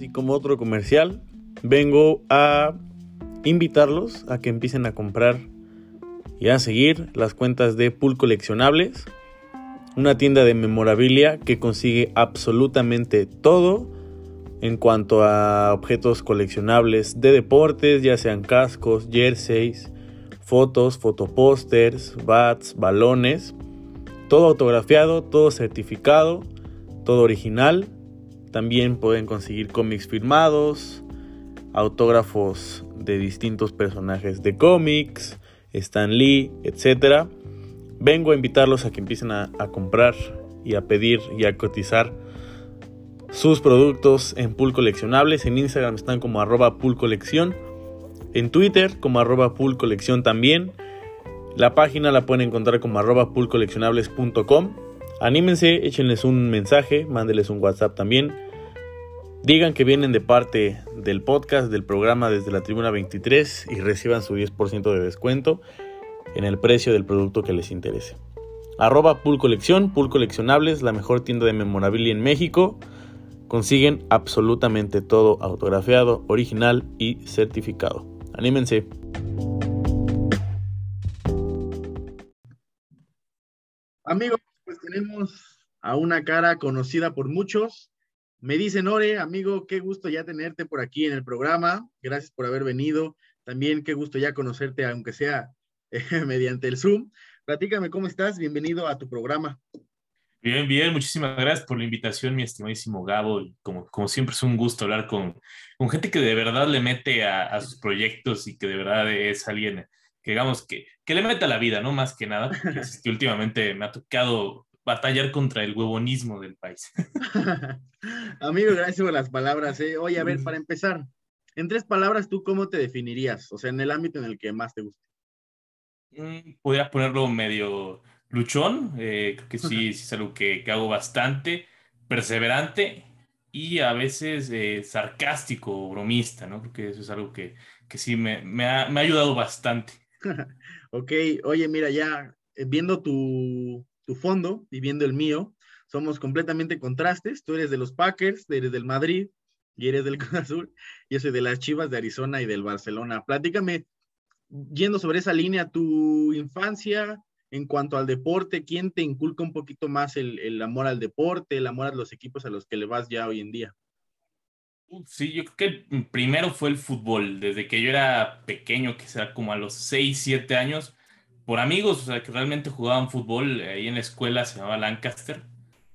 y como otro comercial, vengo a invitarlos a que empiecen a comprar y a seguir las cuentas de Pool Coleccionables, una tienda de memorabilia que consigue absolutamente todo en cuanto a objetos coleccionables de deportes, ya sean cascos, jerseys, fotos, fotopósters, bats, balones, todo autografiado, todo certificado, todo original. También pueden conseguir cómics firmados, autógrafos de distintos personajes de cómics, Stan Lee, etc. Vengo a invitarlos a que empiecen a, comprar y a pedir y a cotizar sus productos en Pool Coleccionables. En Instagram están como arroba Pool. En Twitter como arroba Pool Colección también. La página la pueden encontrar como arroba poolcoleccionables.com. Anímense, échenles un mensaje, mándenles un WhatsApp también. Digan que vienen de parte del podcast, del programa desde la Tribuna 23 y reciban su 10% de descuento en el precio del producto que les interese. Arroba Pool Colección, Pool Coleccionables, la mejor tienda de memorabilia en México. Consiguen absolutamente todo autografiado, original y certificado. Anímense. Amigos, pues tenemos a una cara conocida por muchos. Me dicen, Ore, amigo, qué gusto ya tenerte por aquí en el programa. Gracias por haber venido. También qué gusto ya conocerte, aunque sea eh, mediante el Zoom. Platícame cómo estás. Bienvenido a tu programa. Bien, bien, muchísimas gracias por la invitación, mi estimadísimo Gabo. Como, como siempre es un gusto hablar con, con gente que de verdad le mete a, a, sus proyectos y que de verdad es alguien que, digamos, que, que le mete a la vida, ¿no? Más que nada, que, es que últimamente me ha tocado batallar contra el huevonismo del país. Amigo, gracias por las palabras. ¿eh? Oye, a ver, para empezar, en tres palabras, ¿tú cómo te definirías? O sea, en el ámbito en el que más te gusta. Mm, Podrías ponerlo medio luchón, eh, creo que sí, sí, es algo que, que, hago bastante, perseverante y a veces eh, sarcástico, bromista, ¿no? Creo que eso es algo que, que sí me, me, ha, me, ha, ayudado bastante. ok, oye, mira, ya eh, viendo tu, tu, fondo y viendo el mío, somos completamente contrastes. Tú eres de los Packers, eres del Madrid y eres del Cruz Azul. Yo soy de las Chivas de Arizona y del Barcelona. Platícame, yendo sobre esa línea, tu infancia, en cuanto al deporte, ¿quién te inculca un poquito más el, el, amor al deporte, el amor a los equipos a los que le vas ya hoy en día? Sí, yo creo que primero fue el fútbol. Desde que yo era pequeño, que sea como a los 6, 7 años, por amigos, o sea, que realmente jugaban fútbol, ahí en la escuela se llamaba Lancaster.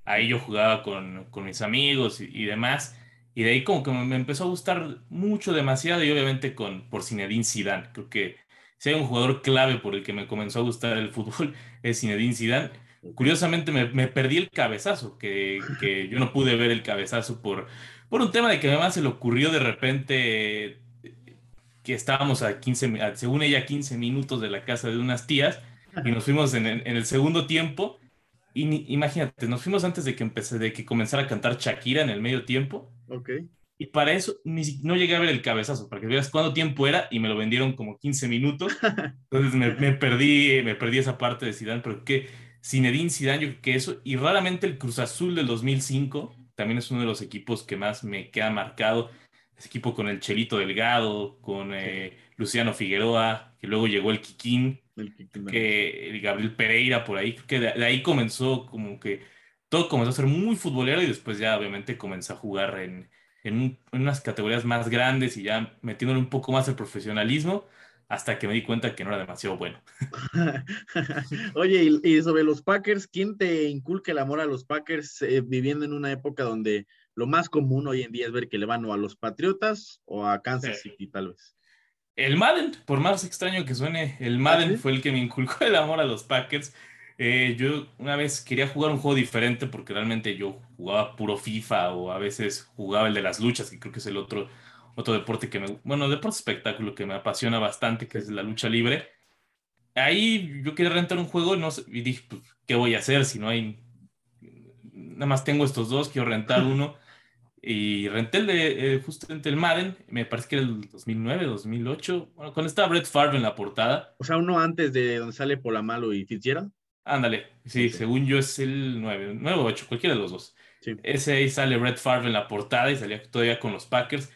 Ahí yo jugaba con, con mis amigos y, y, demás. Y de ahí como que me empezó a gustar mucho, demasiado, y obviamente con, por Zinedine Zidane. Creo que si hay un jugador clave por el que me comenzó a gustar el fútbol, es Zinedine Zidane. Curiosamente me, me perdí el cabezazo, que, que, yo no pude ver el cabezazo por, por un tema de que además se le ocurrió de repente que estábamos a 15, a, según ella, 15 minutos de la casa de unas tías y nos fuimos en, en, el segundo tiempo. Y ni, imagínate, nos fuimos antes de que empecé, de que comenzara a cantar Shakira en el medio tiempo. Okay. Y para eso ni, no llegué a ver el cabezazo, para que veas cuánto tiempo era y me lo vendieron como 15 minutos. Entonces me, me, perdí, me perdí esa parte de Zidane, pero que Zinedine Zidane, yo creo que eso, y raramente el Cruz Azul del 2005, también es uno de los equipos que más me queda marcado. Ese equipo con el Chelito Delgado, con eh, Luciano Figueroa, que luego llegó el Kikín, el Kikín que el Gabriel Pereira por ahí, que de, de ahí comenzó como que todo comenzó a ser muy futbolero y después ya obviamente comenzó a jugar en, en, en, unas categorías más grandes y ya metiéndole un poco más el profesionalismo hasta que me di cuenta que no era demasiado bueno. Oye, y, y, sobre los Packers, ¿quién te inculca el amor a los Packers eh, viviendo en una época donde lo más común hoy en día es ver que le van o a los Patriotas o a Kansas sí. City, tal vez? El Madden, por más extraño que suene, el Madden ¿Sí? fue el que me inculcó el amor a los Packers. Eh, yo una vez quería jugar un juego diferente porque realmente yo jugaba puro FIFA o a veces jugaba el de las luchas, que creo que es el otro, otro deporte que me, bueno, deporte espectáculo que me apasiona bastante, que es la lucha libre. Ahí yo quería rentar un juego no sé, y dije, pues, ¿qué voy a hacer si no hay? Nada más tengo estos dos, quiero rentar uno. Y renté el de, eh, justamente el Madden, me parece que era el 2009, 2008, bueno, cuando estaba Brett Favre en la portada. O sea, uno antes de donde sale Polamalo y Fitzgerald. Ándale, sí, según yo es el 9, 9 o 8, cualquiera de los dos. Ese ahí sale Red Favre en la portada y salía todavía con los Packers.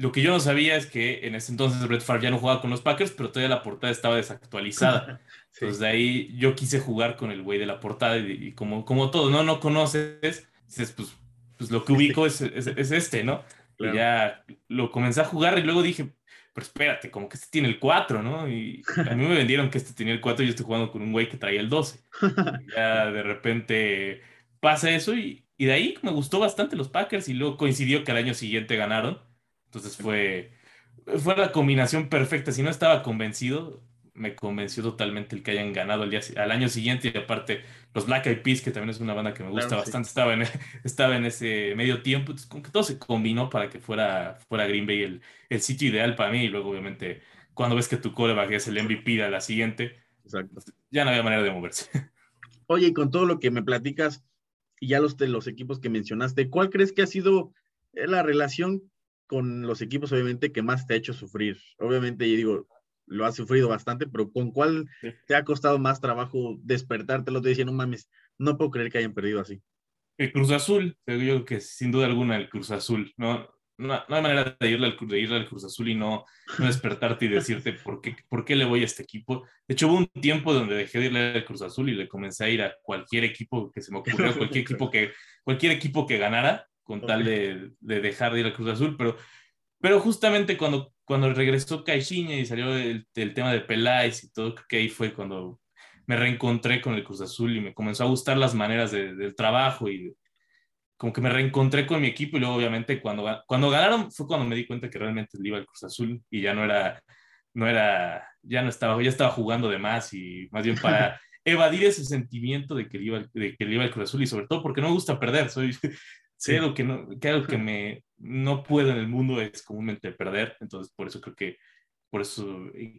Lo que yo no sabía es que en ese entonces Red Favre ya no jugaba con los Packers, pero todavía la portada estaba desactualizada. Entonces de ahí yo quise jugar con el güey de la portada y, como, como todo, ¿no? No conoces, dices, pues, pues lo que ubico es, es, este, ¿no? Y ya lo comencé a jugar y luego dije, pero espérate, como que este tiene el 4, ¿no? Y a mí me vendieron que este tenía el 4 y yo estoy jugando con un güey que traía el 12. Y ya de repente pasa eso y, y de ahí me gustó bastante los Packers y luego coincidió que al año siguiente ganaron. Entonces fue, fue la combinación perfecta. Si no estaba convencido, me convenció totalmente el que hayan ganado al, día, al año siguiente. Y aparte, los Black Eyed Peas, que también es una banda que me gusta bastante, estaba, en, estaba en ese medio tiempo. Entonces, como que todo se combinó para que fuera, fuera Green Bay el, el sitio ideal para mí. Y luego, obviamente, cuando ves que tu coreback es el MVP a la siguiente, pues, ya no había manera de moverse. Oye, y con todo lo que me platicas, y ya los de los equipos que mencionaste, ¿cuál crees que ha sido eh, la relación con los equipos, obviamente, que más te ha hecho sufrir? Obviamente, yo digo, lo has sufrido bastante, pero ¿con cuál te ha costado más trabajo despertarte? Lo te decía, no mames, no puedo creer que hayan perdido así. El Cruz Azul, yo creo que sin duda alguna el Cruz Azul, ¿no? no, hay manera de irle, al, de irle al Cruz Azul y no, despertarte y decirte por qué, por qué le voy a este equipo. De hecho, hubo un tiempo donde dejé de irle al Cruz Azul y le comencé a ir a cualquier equipo que se me ocurriera, cualquier equipo que, cualquier equipo que ganara, con tal de, de, dejar de ir al Cruz Azul. Pero, pero justamente cuando, cuando regresó Caixinha y salió el, el tema de Peláez y todo, que ahí fue cuando me reencontré con el Cruz Azul y me comenzó a gustar las maneras del trabajo y como que me reencontré con mi equipo y luego obviamente cuando, cuando ganaron fue cuando me di cuenta que realmente le iba el Cruz Azul y ya no era, no era, ya no estaba, ya estaba jugando de más y más bien para evadir ese sentimiento de que le iba, de que le iba el Cruz Azul y sobre todo porque no me gusta perder, soy, sé algo que, no, que algo que me, no puedo en el mundo es comúnmente perder, entonces por eso creo que por eso,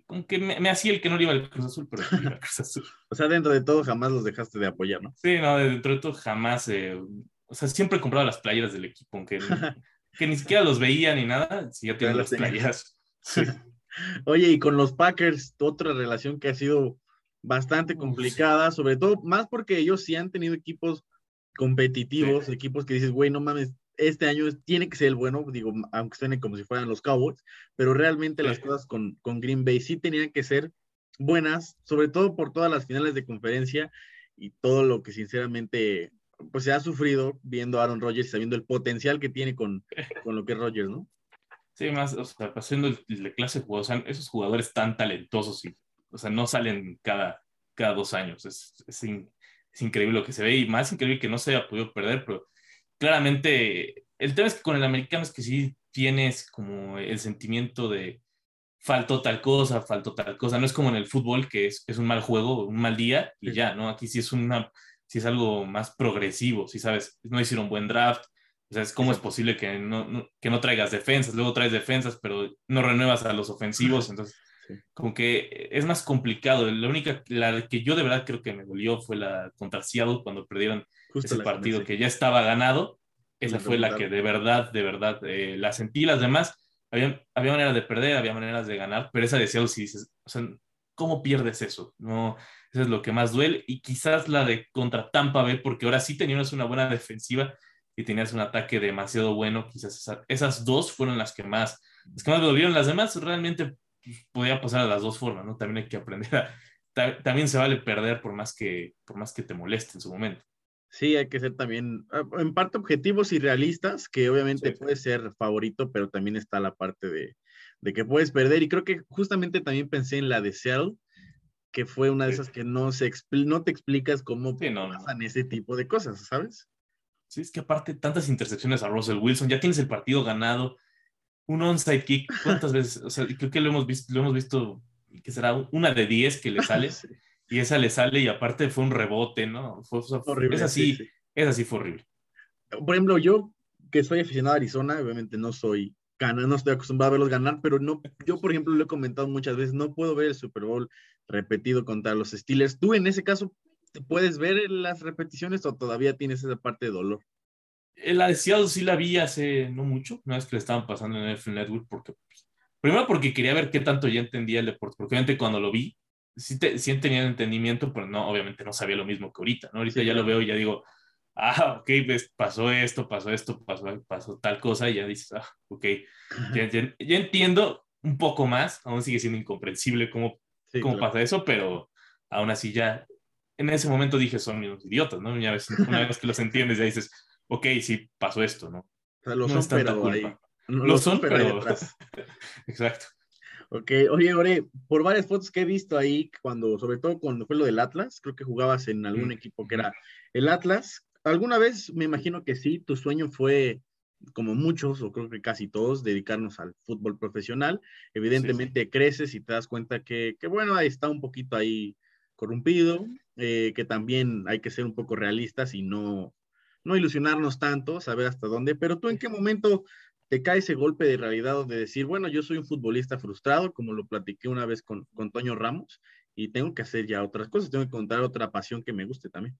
aunque me, me, hacía el que no le iba al Cruz Azul, pero iba al Cruz Azul. o sea, dentro de todo jamás los dejaste de apoyar, ¿no? Sí, no, dentro de todo jamás eh, o sea, siempre he comprado las playeras del equipo, aunque que ni siquiera los veía ni nada, si ya tienen las playeras. Oye, y con los Packers, otra relación que ha sido bastante complicada, sobre todo más porque ellos sí han tenido equipos competitivos, equipos que dices, güey, no mames, este año tiene que ser el bueno, digo, aunque suene como si fueran los Cowboys, pero realmente las cosas con, con Green Bay sí tenían que ser buenas, sobre todo por todas las finales de conferencia y todo lo que sinceramente pues se ha sufrido viendo a Aaron Rodgers y sabiendo el potencial que tiene con, con lo que es Rodgers, ¿no? Sí, más, o sea, pasando el, de clase de jugadores, o sea, esos jugadores tan talentosos y, o sea, no salen cada, cada dos años. Es, es, es, increíble lo que se ve y más increíble que no se haya podido perder, pero claramente el tema es que con el americano es que sí tienes como el sentimiento de faltó tal cosa, faltó tal cosa. No es como en el fútbol que es, es un mal juego, un mal día y ya, ¿no? Aquí sí es una si es algo más progresivo, si sabes, no hicieron buen draft, o sea, es cómo es posible que no, que no traigas defensas, luego traes defensas, pero no renuevas a los ofensivos, entonces como que es más complicado. La única, la que yo de verdad creo que me dolió fue la contra Seattle cuando perdieron ese partido que ya estaba ganado. Esa fue la que de verdad, de verdad, eh, la sentí. Las demás, había, había maneras de perder, había maneras de ganar, pero esa de Seattle sí dices, o sea, ¿cómo pierdes eso? No, eso es lo que más duele. Y quizás la de contra Tampa Bay, porque ahora sí tenías una buena defensiva y tenías un ataque demasiado bueno. Quizás esas dos fueron las que más, las que más me dolieron. Las demás realmente podía pasar a las dos formas, ¿no? También hay que aprender a, también se vale perder por más que, por más que te moleste en su momento. Sí, hay que ser también, ah, en parte objetivos y realistas, que obviamente puede ser favorito, pero también está la parte de, de, que puedes perder. Y creo que justamente también pensé en la de Seattle, que fue una de esas que no, se no te explicas cómo pasan ese tipo de cosas, ¿sabes? Sí, es que aparte tantas intercepciones a Russell Wilson, ya tienes el partido ganado, un onside kick, ¿cuántas veces? O sea, creo que lo hemos visto, lo hemos visto, que será una de 10 que le sale, y esa le sale y aparte fue un rebote, ¿no? Fue, horrible. Es así, es así, fue horrible. Por ejemplo, yo que soy aficionado a Arizona, obviamente no soy no estoy acostumbrado a verlos ganar, pero no, yo por ejemplo lo he comentado muchas veces, no puedo ver el Super Bowl repetido contra los Steelers. ¿Tú en ese caso puedes ver las repeticiones o todavía tienes esa parte de dolor? La de Seattle sí la vi hace no mucho, una vez que le estaban pasando en el Network, porque pues, primero porque quería ver qué tanto ya entendía el deporte, porque obviamente cuando lo vi, sí, te, sí tenía entendimiento, pero no, obviamente no sabía lo mismo que ahorita, ¿no? Ahorita ya lo veo y ya digo, ah, ok, pues pasó esto, pasó esto, pasó, pasó tal cosa y ya dices, ah, ok, ya, ya, entiendo un poco más, aún sigue siendo incomprensible cómo, cómo pasa eso, pero aún así ya, en ese momento dije, son unos idiotas, ¿no? Una vez, una vez que los entiendes, ya dices, ok, sí, pasó esto, ¿no? O sea, lo son, pero ahí, lo, son, pero... Exacto. Ok, oye, Ore, por varias fotos que he visto ahí, cuando, sobre todo cuando fue lo del Atlas, creo que jugabas en algún mm. equipo que era el Atlas. ¿Alguna vez, me imagino que sí, tu sueño fue, como muchos, o creo que casi todos, dedicarnos al fútbol profesional? Evidentemente creces y te das cuenta que, que, bueno, está un poquito ahí corrompido, eh, que también hay que ser un poco realistas y no, no ilusionarnos tanto, saber hasta dónde, pero tú en qué momento te cae ese golpe de realidad de decir, bueno, yo soy un futbolista frustrado, como lo platiqué una vez con, con Toño Ramos, y tengo que hacer ya otras cosas, tengo que encontrar otra pasión que me guste también.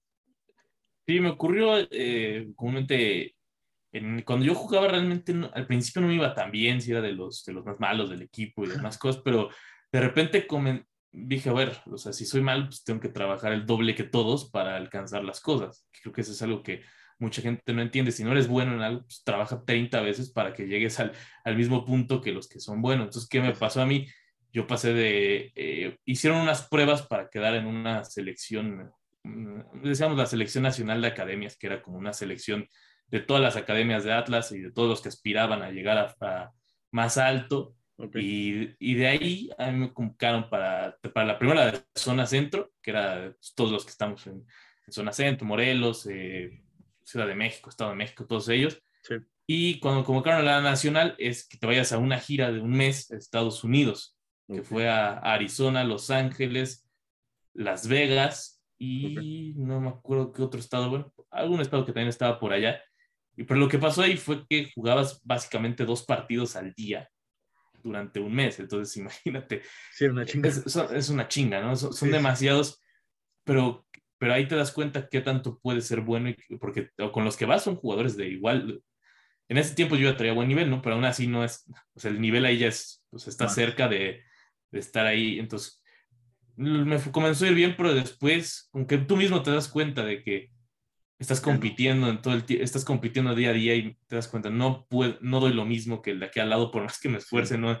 Sí, me ocurrió eh, comúnmente, en, cuando yo jugaba realmente, al principio no me iba tan bien, si era de los, de los más malos del equipo y demás cosas, pero de repente dije, a ver, o sea, si soy mal, pues tengo que trabajar el doble que todos para alcanzar las cosas. Creo que eso es algo que mucha gente no entiende. Si no eres bueno en algo, pues trabaja 30 veces para que llegues al, al, mismo punto que los que son buenos. Entonces, ¿qué me pasó a mí? Yo pasé de, eh, hicieron unas pruebas para quedar en una selección, mm, decíamos la selección nacional de academias, que era como una selección de todas las academias de Atlas y de todos los que aspiraban a llegar a, más alto. Y, y, de ahí a mí me convocaron para, para la primera de zona centro, que era pues, todos los que estamos en, zona centro, Morelos, eh, Ciudad de México, Estado de México, todos ellos. Y cuando convocaron a la nacional es que te vayas a una gira de un mes a Estados Unidos, que fue a Arizona, Los Ángeles, Las Vegas y no me acuerdo qué otro estado, bueno, algún estado que también estaba por allá. Y pero lo que pasó ahí fue que jugabas básicamente dos partidos al día durante un mes. Entonces, imagínate. Sí, una chinga. Es, una chinga, ¿no? Son, demasiados, pero pero ahí te das cuenta qué tanto puede ser bueno, porque con los que vas son jugadores de igual. En ese tiempo yo ya traía buen nivel, ¿no? Pero aún así no es, o sea, el nivel ahí ya es, pues está cerca de, de, estar ahí. Entonces, me comenzó a ir bien, pero después, aunque tú mismo te das cuenta de que estás compitiendo en todo el estás compitiendo día a día y te das cuenta, no puedo, no doy lo mismo que el de aquí al lado, por más que me esfuerce, no,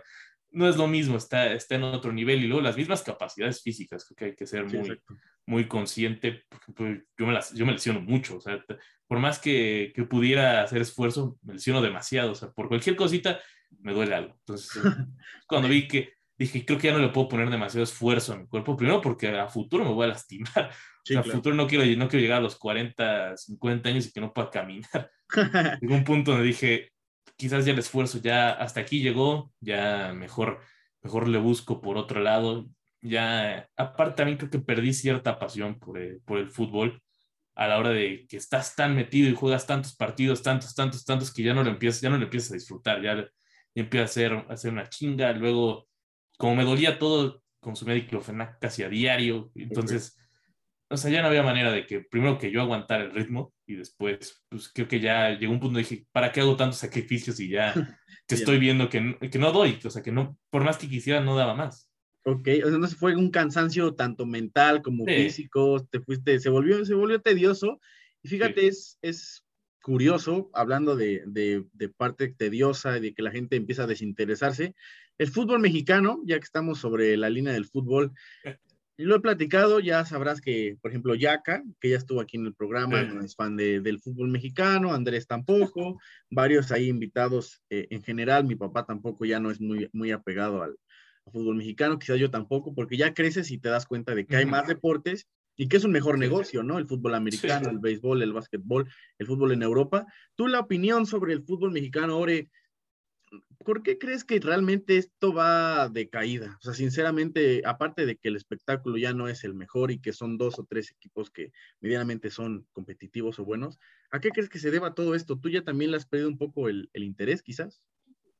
no es lo mismo, está, está en otro nivel y luego las mismas capacidades físicas, creo que hay que ser muy, muy consciente, porque yo, me las, yo me lesiono mucho, o sea, por más que, que, pudiera hacer esfuerzo, me lesiono demasiado, o sea, por cualquier cosita me duele algo. Entonces, cuando vi que, dije, creo que ya no le puedo poner demasiado esfuerzo a mi cuerpo, primero porque a futuro me voy a lastimar, a futuro no quiero, no quiero llegar a los 40, 50 años y que no pueda caminar. Llegó un punto donde dije, quizás ya el esfuerzo ya hasta aquí llegó, ya mejor, mejor le busco por otro lado. Ya, aparte también creo que perdí cierta pasión por el, por el fútbol a la hora de que estás tan metido y juegas tantos partidos, tantos, tantos, tantos, que ya no lo empiezas, ya no lo empiezas a disfrutar, ya, ya empieza a hacer, a hacer una chinga. Luego, como me dolía todo, consumía diclofenac casi a diario, entonces o sea, ya no había manera de que primero que yo aguantara el ritmo y después, pues creo que ya llegó un punto y dije, ¿para qué hago tantos sacrificios y ya te estoy viendo que, que, no doy? O sea, que no, por más que quisiera, no daba más. Ok, o sea, no se fue un cansancio tanto mental como físico, te fuiste, se volvió, se volvió tedioso. Y fíjate, es, es curioso, hablando de, de, de parte tediosa, de que la gente empieza a desinteresarse. El fútbol mexicano, ya que estamos sobre la línea del fútbol, y lo he platicado, ya sabrás que, por ejemplo, Yaka, que ya estuvo aquí en el programa, no es fan de, del fútbol mexicano, Andrés tampoco, varios ahí invitados eh, en general, mi papá tampoco ya no es muy, muy apegado al, fútbol mexicano, quizás yo tampoco, porque ya creces y te das cuenta de que hay más deportes y que es un mejor negocio, ¿no? El fútbol americano, el béisbol, el básquetbol, el fútbol en Europa. Tú la opinión sobre el fútbol mexicano, Ore, ¿por qué crees que realmente esto va de caída? O sea, sinceramente, aparte de que el espectáculo ya no es el mejor y que son dos o tres equipos que medianamente son competitivos o buenos, ¿a qué crees que se deba todo esto? ¿Tú ya también le has perdido un poco el, interés, quizás?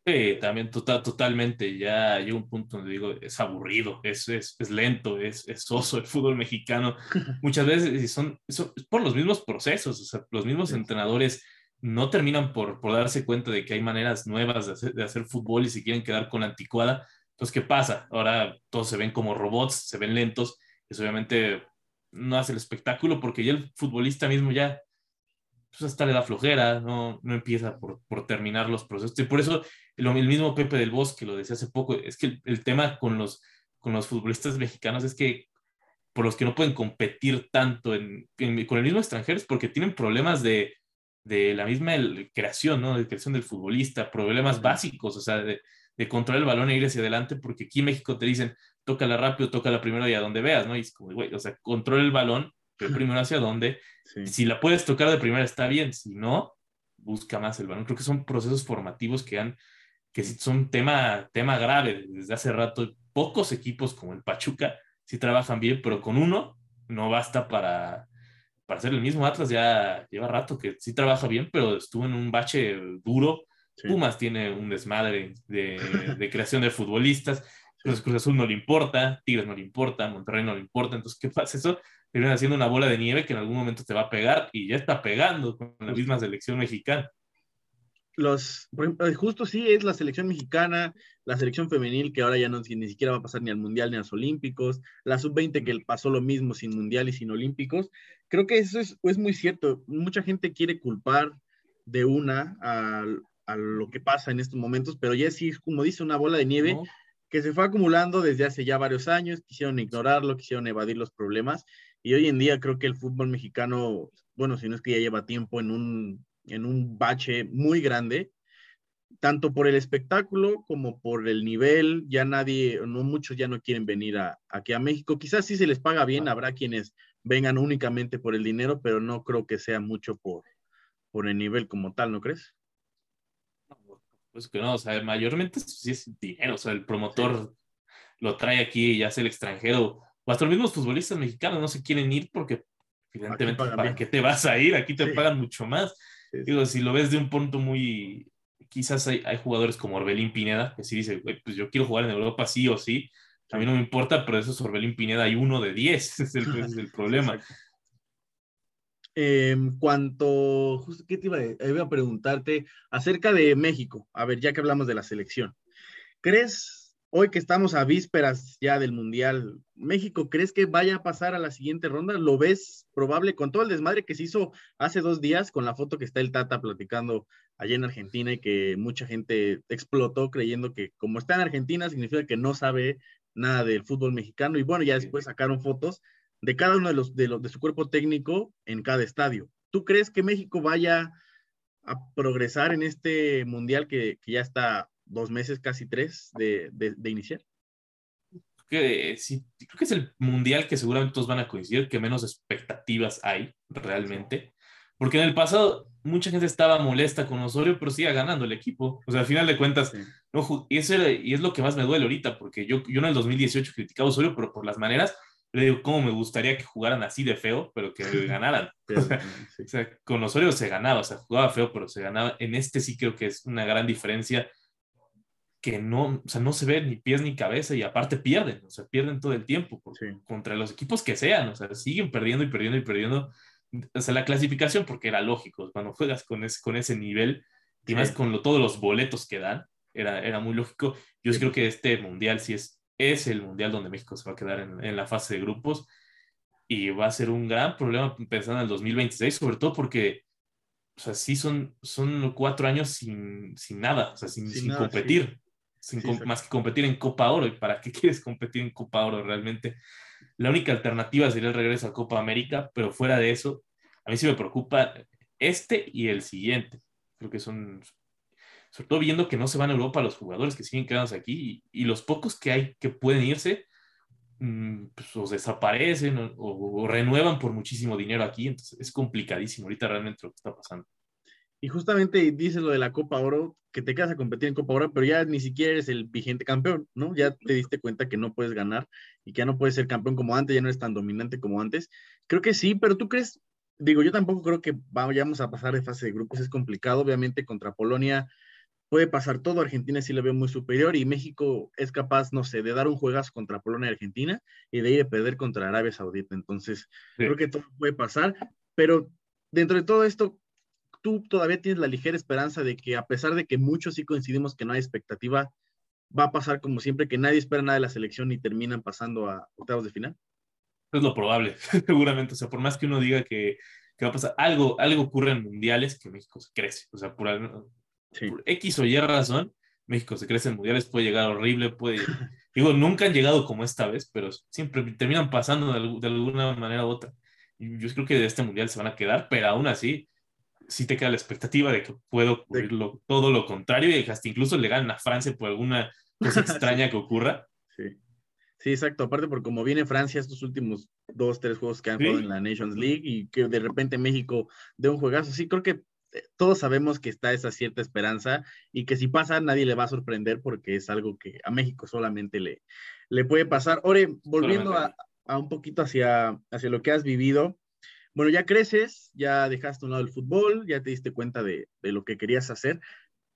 Sí, también total, totalmente. Ya llega un punto donde digo, es aburrido, es, es, es lento, es, es el fútbol mexicano. Muchas veces son, son por los mismos procesos, o sea, los mismos entrenadores no terminan por, por darse cuenta de que hay maneras nuevas de hacer, de hacer, fútbol y se quieren quedar con la anticuada, Entonces, ¿qué pasa? Ahora todos se ven como robots, se ven lentos, eso obviamente no hace el espectáculo porque ya el futbolista mismo ya pues hasta le da flojera, no, no empieza por, por terminar los procesos. Y por eso lo, el mismo Pepe del Bosque lo decía hace poco, es que el, tema con los, con los futbolistas mexicanos es que por los que no pueden competir tanto en, con el mismo extranjero es porque tienen problemas de, de la misma creación, ¿no? De creación del futbolista, problemas básicos, o sea, de, de controlar el balón e ir hacia adelante, porque aquí en México te dicen, tócala rápido, tócala primero y a donde veas, ¿no? Y es como, güey, o sea, controla el balón, pero primero hacia dónde. Si la puedes tocar de primera está bien, si no, busca más el balón. Creo que son procesos formativos que han, que son tema, tema grave desde hace rato. Pocos equipos como el Pachuca sí trabajan bien, pero con uno no basta para, para hacer el mismo. Atlas ya lleva rato que sí trabaja bien, pero estuvo en un bache duro. Pumas tiene un desmadre de, de creación de futbolistas. Cruz, Cruz Azul no le importa, Tigres no le importa, Monterrey no le importa. Entonces, ¿qué pasa? Eso termina haciendo una bola de nieve que en algún momento te va a pegar y ya está pegando con la misma selección mexicana. Los, justo sí es la selección mexicana, la selección femenil que ahora ya no ni siquiera va a pasar ni al mundial ni a los olímpicos, la sub-20 que pasó lo mismo sin mundial y sin olímpicos. Creo que eso es, es muy cierto. Mucha gente quiere culpar de una a, a, lo que pasa en estos momentos, pero ya sí, como dice, una bola de nieve que se fue acumulando desde hace ya varios años, quisieron ignorarlo, quisieron evadir los problemas y hoy en día creo que el fútbol mexicano, bueno, si no es que ya lleva tiempo en un, en un bache muy grande, tanto por el espectáculo como por el nivel, ya nadie, no muchos ya no quieren venir a, aquí a México. Quizás sí se les paga bien, habrá quienes vengan únicamente por el dinero, pero no creo que sea mucho por, por el nivel como tal, ¿no crees? Pues que no, o sea, mayormente sí es dinero, o sea, el promotor lo trae aquí y hace el extranjero. O hasta los mismos futbolistas mexicanos no se quieren ir porque evidentemente para qué te vas a ir, aquí te pagan mucho más. Digo, si lo ves de un punto muy, quizás hay, hay jugadores como Orbelín Pineda que sí dice, pues yo quiero jugar en Europa sí o sí, a mí no me importa, pero eso es Orbelín Pineda hay uno de 10, ese es el, el problema. En cuanto, ¿qué te iba a, iba a preguntarte acerca de México? A ver, ya que hablamos de la selección, ¿crees hoy que estamos a vísperas ya del Mundial, México, ¿crees que vaya a pasar a la siguiente ronda? ¿Lo ves probable con todo el desmadre que se hizo hace dos días con la foto que está el Tata platicando allá en Argentina y que mucha gente explotó creyendo que como está en Argentina significa que no sabe nada del fútbol mexicano y bueno, ya después sacaron fotos de cada uno de los de, los, de su cuerpo técnico en cada estadio. ¿Tú crees que México vaya a progresar en este mundial que, que ya está dos meses, casi tres, de, de, iniciar. Que, sí, creo que es el mundial que seguramente todos van a coincidir, que menos expectativas hay realmente. Porque en el pasado mucha gente estaba molesta con Osorio, pero sigue ganando el equipo. O sea, al final de cuentas, no, y, eso y es lo que más me duele ahorita, porque yo, yo en el 2018 criticaba a Osorio, pero por las maneras, le digo, ¿cómo me gustaría que jugaran así de feo, pero que ganaran? o sea, con Osorio se ganaba, o sea, jugaba feo, pero se ganaba. En este sí creo que es una gran diferencia que no, o sea, no se ve ni pies ni cabeza y aparte pierden, o sea, pierden todo el tiempo contra los equipos que sean, o sea, siguen perdiendo y perdiendo y perdiendo. O sea, la clasificación, porque era lógico, cuando juegas con ese, con ese nivel y más con lo, todos los boletos que dan, era, era muy lógico. Yo creo que este mundial sí es, es el mundial donde México se va a quedar en, en la fase de grupos y va a ser un gran problema pensando en el 2026, sobre todo porque o sea, sí son, son cuatro años sin, sin nada, o sea, sin, sin, competir más que competir en Copa Oro. ¿Y para qué quieres competir en Copa Oro realmente? La única alternativa sería el regreso a Copa América, pero fuera de eso, a mí sí me preocupa este y el siguiente. Creo que son, sobre todo viendo que no se van a Europa los jugadores que siguen quedándose aquí y, los pocos que hay que pueden irse, mm, pues, o desaparecen o, o, renuevan por muchísimo dinero aquí. Entonces es complicadísimo ahorita realmente lo que está pasando. Y justamente dices lo de la Copa Oro, que te quedas a competir en Copa Oro, pero ya ni siquiera eres el vigente campeón, ¿no? Ya te diste cuenta que no puedes ganar y que ya no puedes ser campeón como antes, ya no eres tan dominante como antes. Creo que sí, pero tú crees, digo, yo tampoco creo que vayamos a pasar de fase de grupos, es complicado, obviamente contra Polonia puede pasar todo, Argentina sí la veo muy superior y México es capaz, no sé, de dar un juegazo contra Polonia y Argentina y de ir a perder contra Arabia Saudita. Entonces, creo que todo puede pasar, pero dentro de todo esto, tú todavía tienes la ligera esperanza de que a pesar de que muchos sí coincidimos que no hay expectativa, va a pasar como siempre, que nadie espera nada de la selección y terminan pasando a octavos de final? Es lo probable, seguramente. O sea, por más que uno diga que, que va a pasar, algo, algo ocurre en mundiales que México se crece. O sea, por, por X o Y razón, México se crece en mundiales, puede llegar horrible, puede... Digo, nunca han llegado como esta vez, pero siempre terminan pasando de, alguna manera u otra. Yo creo que de este mundial se van a quedar, pero aún así, sí te queda la expectativa de que puede ocurrir todo lo contrario y hasta incluso le ganan a Francia por alguna cosa extraña que ocurra. Sí. Sí, exacto. Aparte, por como viene Francia estos últimos dos, tres juegos que han jugado en la Nations League y que de repente México de un juegazo. Sí, creo que eh, todos sabemos que está esa cierta esperanza y que si pasa nadie le va a sorprender porque es algo que a México solamente le, le puede pasar. Ore, volviendo a, a, un poquito hacia, hacia lo que has vivido, bueno, ya creces, ya dejaste un lado el fútbol, ya te diste cuenta de, lo que querías hacer.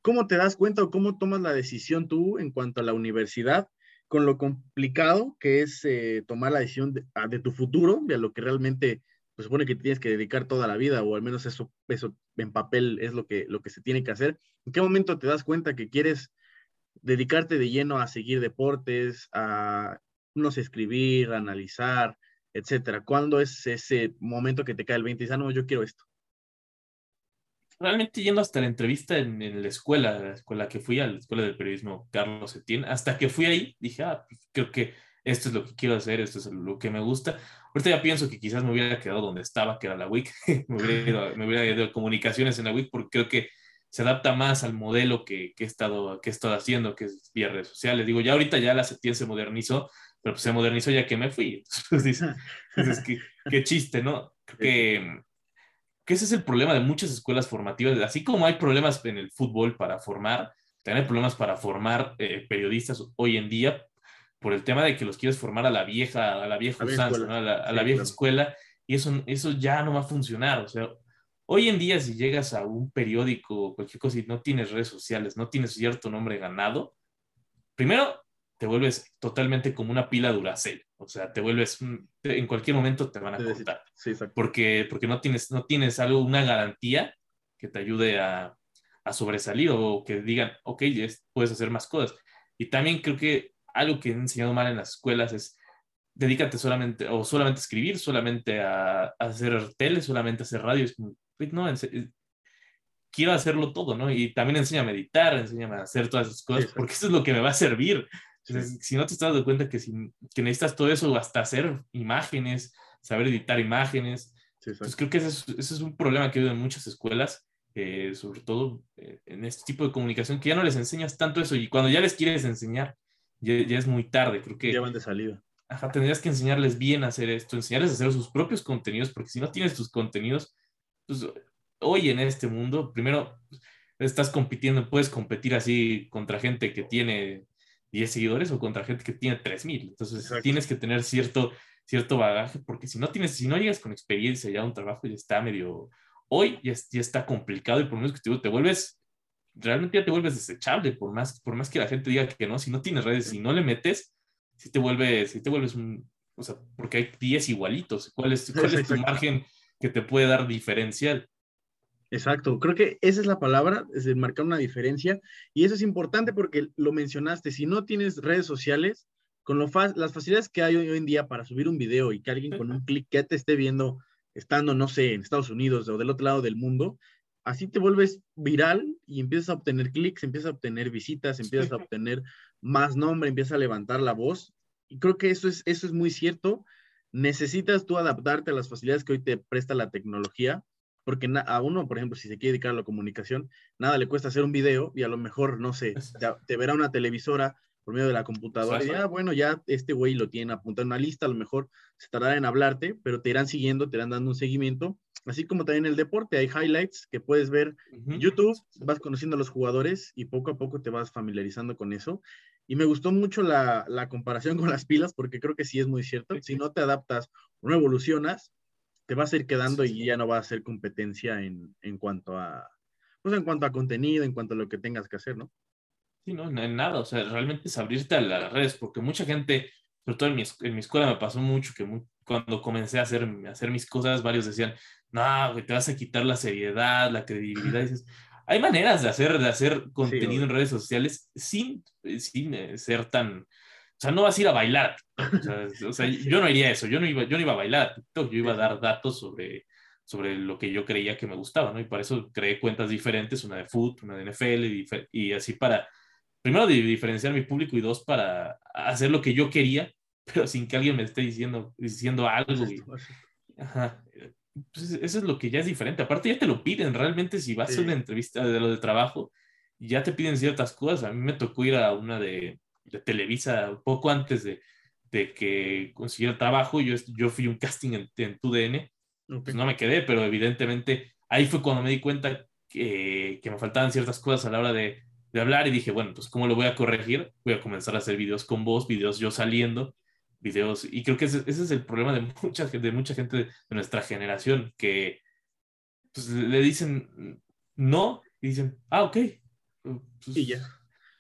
¿Cómo te das cuenta o cómo tomas la decisión tú en cuanto a la universidad? con lo complicado que es eh, tomar la decisión ah, de, tu futuro, de lo que realmente pues, supone que tienes que dedicar toda la vida, o al menos eso, eso en papel es lo que, lo que se tiene que hacer. ¿En qué momento te das cuenta que quieres dedicarte de lleno a seguir deportes, a, no sé, escribir, analizar, etcétera? ¿Cuándo es ese momento que te cae el 20 y dices, ah, no, yo quiero esto? realmente yendo hasta la entrevista en, la escuela, la escuela que fui, a la escuela del periodismo Carlos Etienne, hasta que fui ahí, dije, ah, pues, creo que esto es lo que quiero hacer, esto es lo que me gusta. Ahorita ya pienso que quizás me hubiera quedado donde estaba, que era la WIC, me, hubiera ido, comunicaciones en la WIC, porque creo que se adapta más al modelo que, que, he, estado, que he haciendo, que es vía redes sociales. Digo, ya ahorita ya la Etienne se modernizó, pero pues se modernizó ya que me fui. Entonces, entonces qué, qué chiste, ¿no? Creo que que ese es el problema de muchas escuelas formativas. Así como hay problemas en el fútbol para formar, también hay problemas para formar eh, periodistas hoy en día por el tema de que los quieres formar a la vieja, a la vieja usanza, a la, vieja escuela, y eso, eso ya no va a funcionar. O sea, hoy en día si llegas a un periódico o cualquier cosa y no tienes redes sociales, no tienes cierto nombre ganado, primero te vuelves totalmente como una pila Duracell. O sea, te vuelves, en cualquier momento te van a cortar. Sí, porque, porque no tienes, no tienes algo, una garantía que te ayude a, a sobresalir o que digan, ok, puedes hacer más cosas. Y también creo que algo que he enseñado mal en las escuelas es dedícate solamente o solamente a escribir, solamente a, a hacer tele, solamente a hacer radio. Es como, no, quiero hacerlo todo, ¿no? Y también enseña a meditar, enséñame a hacer todas esas cosas, porque eso es lo que me va a servir. Entonces, si no te estás dando cuenta que, si, que necesitas todo eso, hasta hacer imágenes, saber editar imágenes, pues creo que ese es, ese es, un problema que hay en muchas escuelas, eh, sobre todo eh, en este tipo de comunicación, que ya no les enseñas tanto eso y cuando ya les quieres enseñar, ya, ya es muy tarde, creo que... Ya van de salida. Ajá, tendrías que enseñarles bien a hacer esto, enseñarles a hacer sus propios contenidos, porque si no tienes tus contenidos, pues hoy en este mundo, primero estás compitiendo, puedes competir así contra gente que tiene 10 seguidores o contra gente que tiene 3000. Entonces tienes que tener cierto, cierto bagaje, porque si no tienes, si no llegas con experiencia ya a un trabajo, ya está medio, hoy ya, ya está complicado y por lo menos que te, te vuelves, realmente ya te vuelves desechable, por más, por más que la gente diga que no, si no tienes redes, si no le metes, si te vuelves, si te vuelves un, o sea, porque hay 10 igualitos, ¿cuál es, cuál es tu margen que te puede dar diferencial? Exacto, creo que esa es la palabra, es marcar una diferencia y eso es importante porque lo mencionaste, si no tienes redes sociales, con lo las facilidades que hay hoy, en día para subir un video y que alguien con un clic ya te esté viendo estando, no sé, en Estados Unidos o del otro lado del mundo, así te vuelves viral y empiezas a obtener clics, empiezas a obtener visitas, empiezas a obtener más nombre, empiezas a levantar la voz. Y creo que eso es, eso es muy cierto. Necesitas tú adaptarte a las facilidades que hoy te presta la tecnología porque a uno, por ejemplo, si se quiere dedicar a la comunicación, nada le cuesta hacer un video y a lo mejor, no sé, te, verá una televisora por medio de la computadora y ah, bueno, ya este güey lo tiene apuntado en una lista, a lo mejor se tardará en hablarte, pero te irán siguiendo, te irán dando un seguimiento, así como también en el deporte, hay highlights que puedes ver en YouTube, vas conociendo a los jugadores y poco a poco te vas familiarizando con eso. Y me gustó mucho la, la comparación con las pilas, porque creo que sí es muy cierto, si no te adaptas o no evolucionas, te vas a ir quedando y ya no va a ser competencia en, en, cuanto a, pues en cuanto a contenido, en cuanto a lo que tengas que hacer, ¿no? Sí, no, en nada, o sea, realmente es abrirte a las redes, porque mucha gente, sobre todo en mi, en mi escuela me pasó mucho que cuando comencé a hacer, a hacer mis cosas, varios decían, no, te vas a quitar la seriedad, la credibilidad, y dices, hay maneras de hacer, de hacer contenido en redes sociales sin, sin eh, ser tan, o sea, no vas a ir a bailar. O sea, yo no iría a eso, yo no iba, yo no iba a bailar yo iba a dar datos sobre, sobre lo que yo creía que me gustaba, ¿no? Y para eso creé cuentas diferentes, una de food, una de NFL, y, y así para, primero, diferenciar mi público y dos, para hacer lo que yo quería, pero sin que alguien me esté diciendo, diciendo algo. ajá. Pues eso es lo que ya es diferente. Aparte, ya te lo piden. Realmente, si vas a una entrevista de lo de trabajo, ya te piden ciertas cosas. A mí me tocó ir a una de, de Televisa poco antes de, de, que consiguiera trabajo. Yo, yo fui un casting en, en TUDN. Pues no me quedé, pero evidentemente ahí fue cuando me di cuenta que, que me faltaban ciertas cosas a la hora de, de hablar y dije, bueno, pues ¿cómo lo voy a corregir? Voy a comenzar a hacer videos con voz, videos yo saliendo videos. Y creo que ese, es el problema de mucha, de mucha gente de nuestra generación, que pues, le dicen no y dicen, ah, ok. Pues, y ya.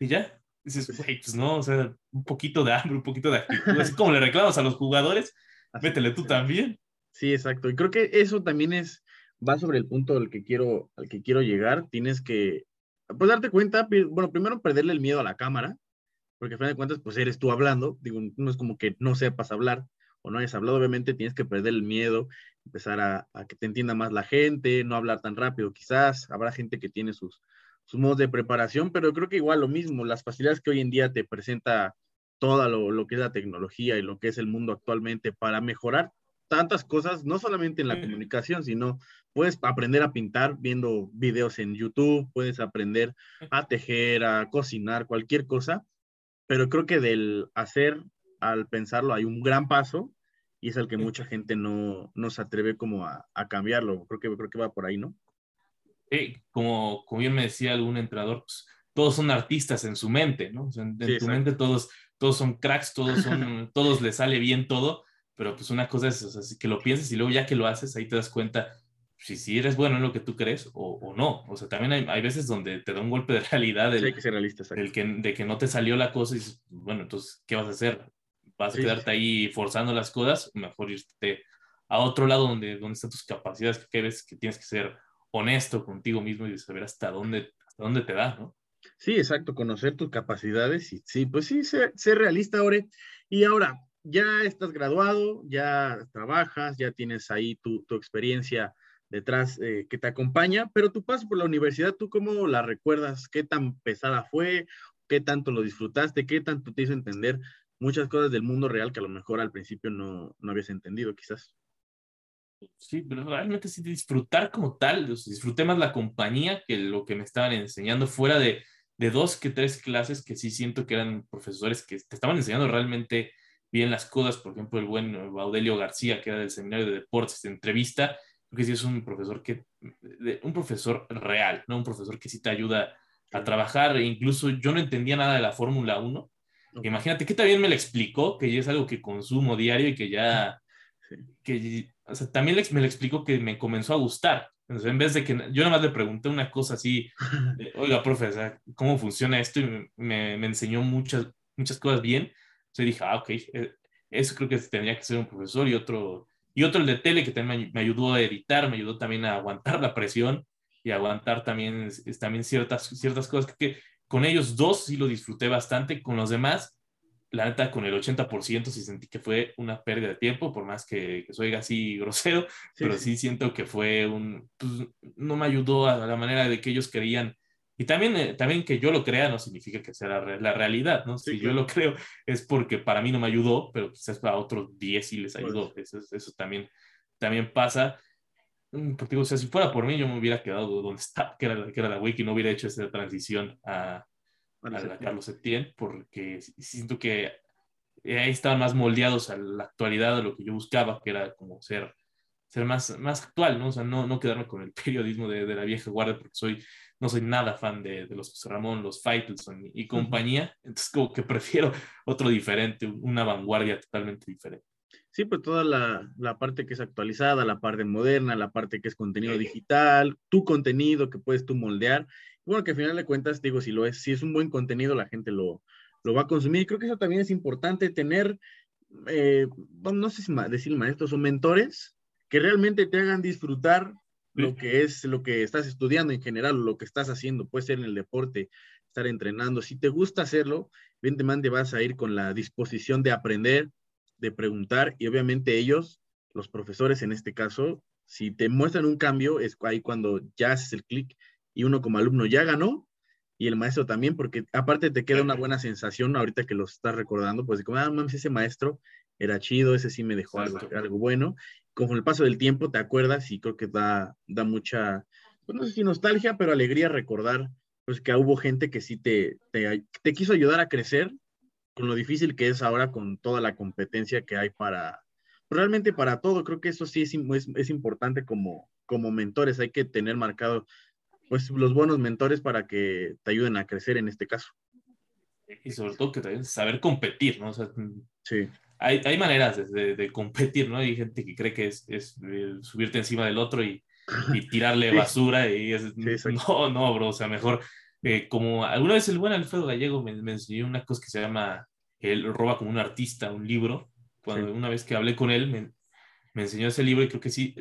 Y ya. Dices, güey, pues no, o sea, un poquito de hambre, un poquito de actitud. Así como le reclamas a los jugadores, métele tú también. Sí, exacto. Y creo que eso también es, va sobre el punto al que quiero, al que quiero llegar. Tienes que, pues darte cuenta, bueno, primero perderle el miedo a la cámara, porque al final de cuentas, pues eres tú hablando, digo, no es como que no sepas hablar o no hayas hablado, obviamente tienes que perder el miedo, empezar a, que te entienda más la gente, no hablar tan rápido quizás, habrá gente que tiene sus, sus modos de preparación, pero creo que igual lo mismo, las facilidades que hoy en día te presenta todo lo, lo, que es la tecnología y lo que es el mundo actualmente para mejorar tantas cosas, no solamente en la comunicación, sino puedes aprender a pintar viendo videos en YouTube, puedes aprender a tejer, a cocinar, cualquier cosa, pero creo que del hacer al pensarlo hay un gran paso y es el que mucha gente no, no se atreve como a, a, cambiarlo. Creo que, creo que va por ahí, ¿no? Como, como bien me decía algún entrenador, pues, todos son artistas en su mente, ¿no? en, tu mente todos, todos son cracks, todos, son, todos les sale bien todo, pero pues una cosa es o sea, que lo pienses y luego ya que lo haces, ahí te das cuenta si, si eres bueno en lo que tú crees o, o no. O sea, también hay, hay, veces donde te da un golpe de realidad del, que ser realista, el que, de que no te salió la cosa y dices, bueno, entonces, ¿qué vas a hacer? ¿Vas a quedarte ahí forzando las cosas? Mejor irte a otro lado donde, donde están tus capacidades, que ves que tienes que ser honesto contigo mismo y saber hasta dónde, hasta dónde te da, ¿no? Sí, exacto, conocer tus capacidades y sí, pues sí, ser, ser realista, Ore. Y ahora, ya estás graduado, ya trabajas, ya tienes ahí tu, tu experiencia detrás eh, que te acompaña, pero tu paso por la universidad, ¿tú cómo la recuerdas? ¿Qué tan pesada fue? ¿Qué tanto lo disfrutaste? ¿Qué tanto te hizo entender muchas cosas del mundo real que a lo mejor al principio no, no habías entendido quizás? Sí, pero realmente sí disfrutar como tal, disfruté más la compañía que lo que me estaban enseñando fuera de, de dos que tres clases que sí siento que eran profesores que te estaban enseñando realmente bien las cosas, por ejemplo, el buen Baudelio García, que era del seminario de deportes, de entrevista, que sí es un profesor que, un profesor real, ¿no? Un profesor que sí te ayuda a trabajar. E incluso yo no entendía nada de la Fórmula 1. Imagínate que también me lo explicó, que ya es algo que consumo diario y que ya, que, o sea, también me lo explicó que me comenzó a gustar. Entonces, en vez de que yo nada más le pregunté una cosa así, oiga, profe, ¿cómo funciona esto? Y me, me, enseñó muchas, muchas cosas bien. Entonces dije, ah, ok, eh, eso creo que tendría que ser un profesor y otro, y otro el de tele que también me ayudó a editar, me ayudó también a aguantar la presión y aguantar también, también ciertas, ciertas cosas que, con ellos dos sí lo disfruté bastante, con los demás, la neta con el 80% sí sentí que fue una pérdida de tiempo, por más que, que soy así grosero, pero sí. siento que fue un, pues, no me ayudó a la manera de que ellos querían y también, eh, también que yo lo crea no significa que sea la, realidad, ¿no? si yo lo creo es porque para mí no me ayudó, pero quizás para otros 10 sí les ayudó. Eso, eso también, también pasa. Mm, porque, o sea, si fuera por mí, yo me hubiera quedado donde está, que era, que era la Wiki, no hubiera hecho esa transición a, a Carlos Etienne, porque siento que ahí estaban más moldeados a la actualidad de lo que yo buscaba, que era como ser, ser más, más actual, ¿no? O sea, no, no quedarme con el periodismo de, de la vieja guardia, porque soy no soy nada fan de, de los José Ramón, los Faitelson y, compañía, entonces como que prefiero otro diferente, una vanguardia totalmente diferente. Sí, pues toda la, la, parte que es actualizada, la parte moderna, la parte que es contenido digital, tu contenido que puedes tú moldear. Bueno, que al final de cuentas, digo, si lo es, si es un buen contenido, la gente lo, lo va a consumir. Creo que eso también es importante, tener, eh, no sé si decir maestros o mentores que realmente te hagan disfrutar lo que es lo que estás estudiando en general, lo que estás haciendo, puede ser en el deporte, estar entrenando. Si te gusta hacerlo, evidentemente vas a ir con la disposición de aprender, de preguntar y obviamente ellos, los profesores en este caso, si te muestran un cambio, es ahí cuando ya haces el clic y uno como alumno ya ganó y el maestro también, porque aparte te queda una buena sensación ahorita que lo estás recordando, pues de como, ah, mames, ese maestro era chido, ese sí me dejó algo, algo, bueno. Con el paso del tiempo te acuerdas y creo que da, da mucha, pues no sé si nostalgia, pero alegría recordar pues que hubo gente que sí te, te, te quiso ayudar a crecer con lo difícil que es ahora con toda la competencia que hay para, realmente para todo, creo que eso sí es, es, es, importante como, como mentores, hay que tener marcado pues los buenos mentores para que te ayuden a crecer en este caso. Y sobre todo que saber competir, ¿no? O sea, sí. hay, hay maneras de, de, competir, ¿no? Hay gente que cree que es, es eh, subirte encima del otro y, y tirarle basura y es, no, no, bro, o sea, mejor eh, como alguna vez el buen Alfredo Gallego me, me, enseñó una cosa que se llama, él roba como un artista, un libro, cuando una vez que hablé con él me, me, enseñó ese libro y creo que sí,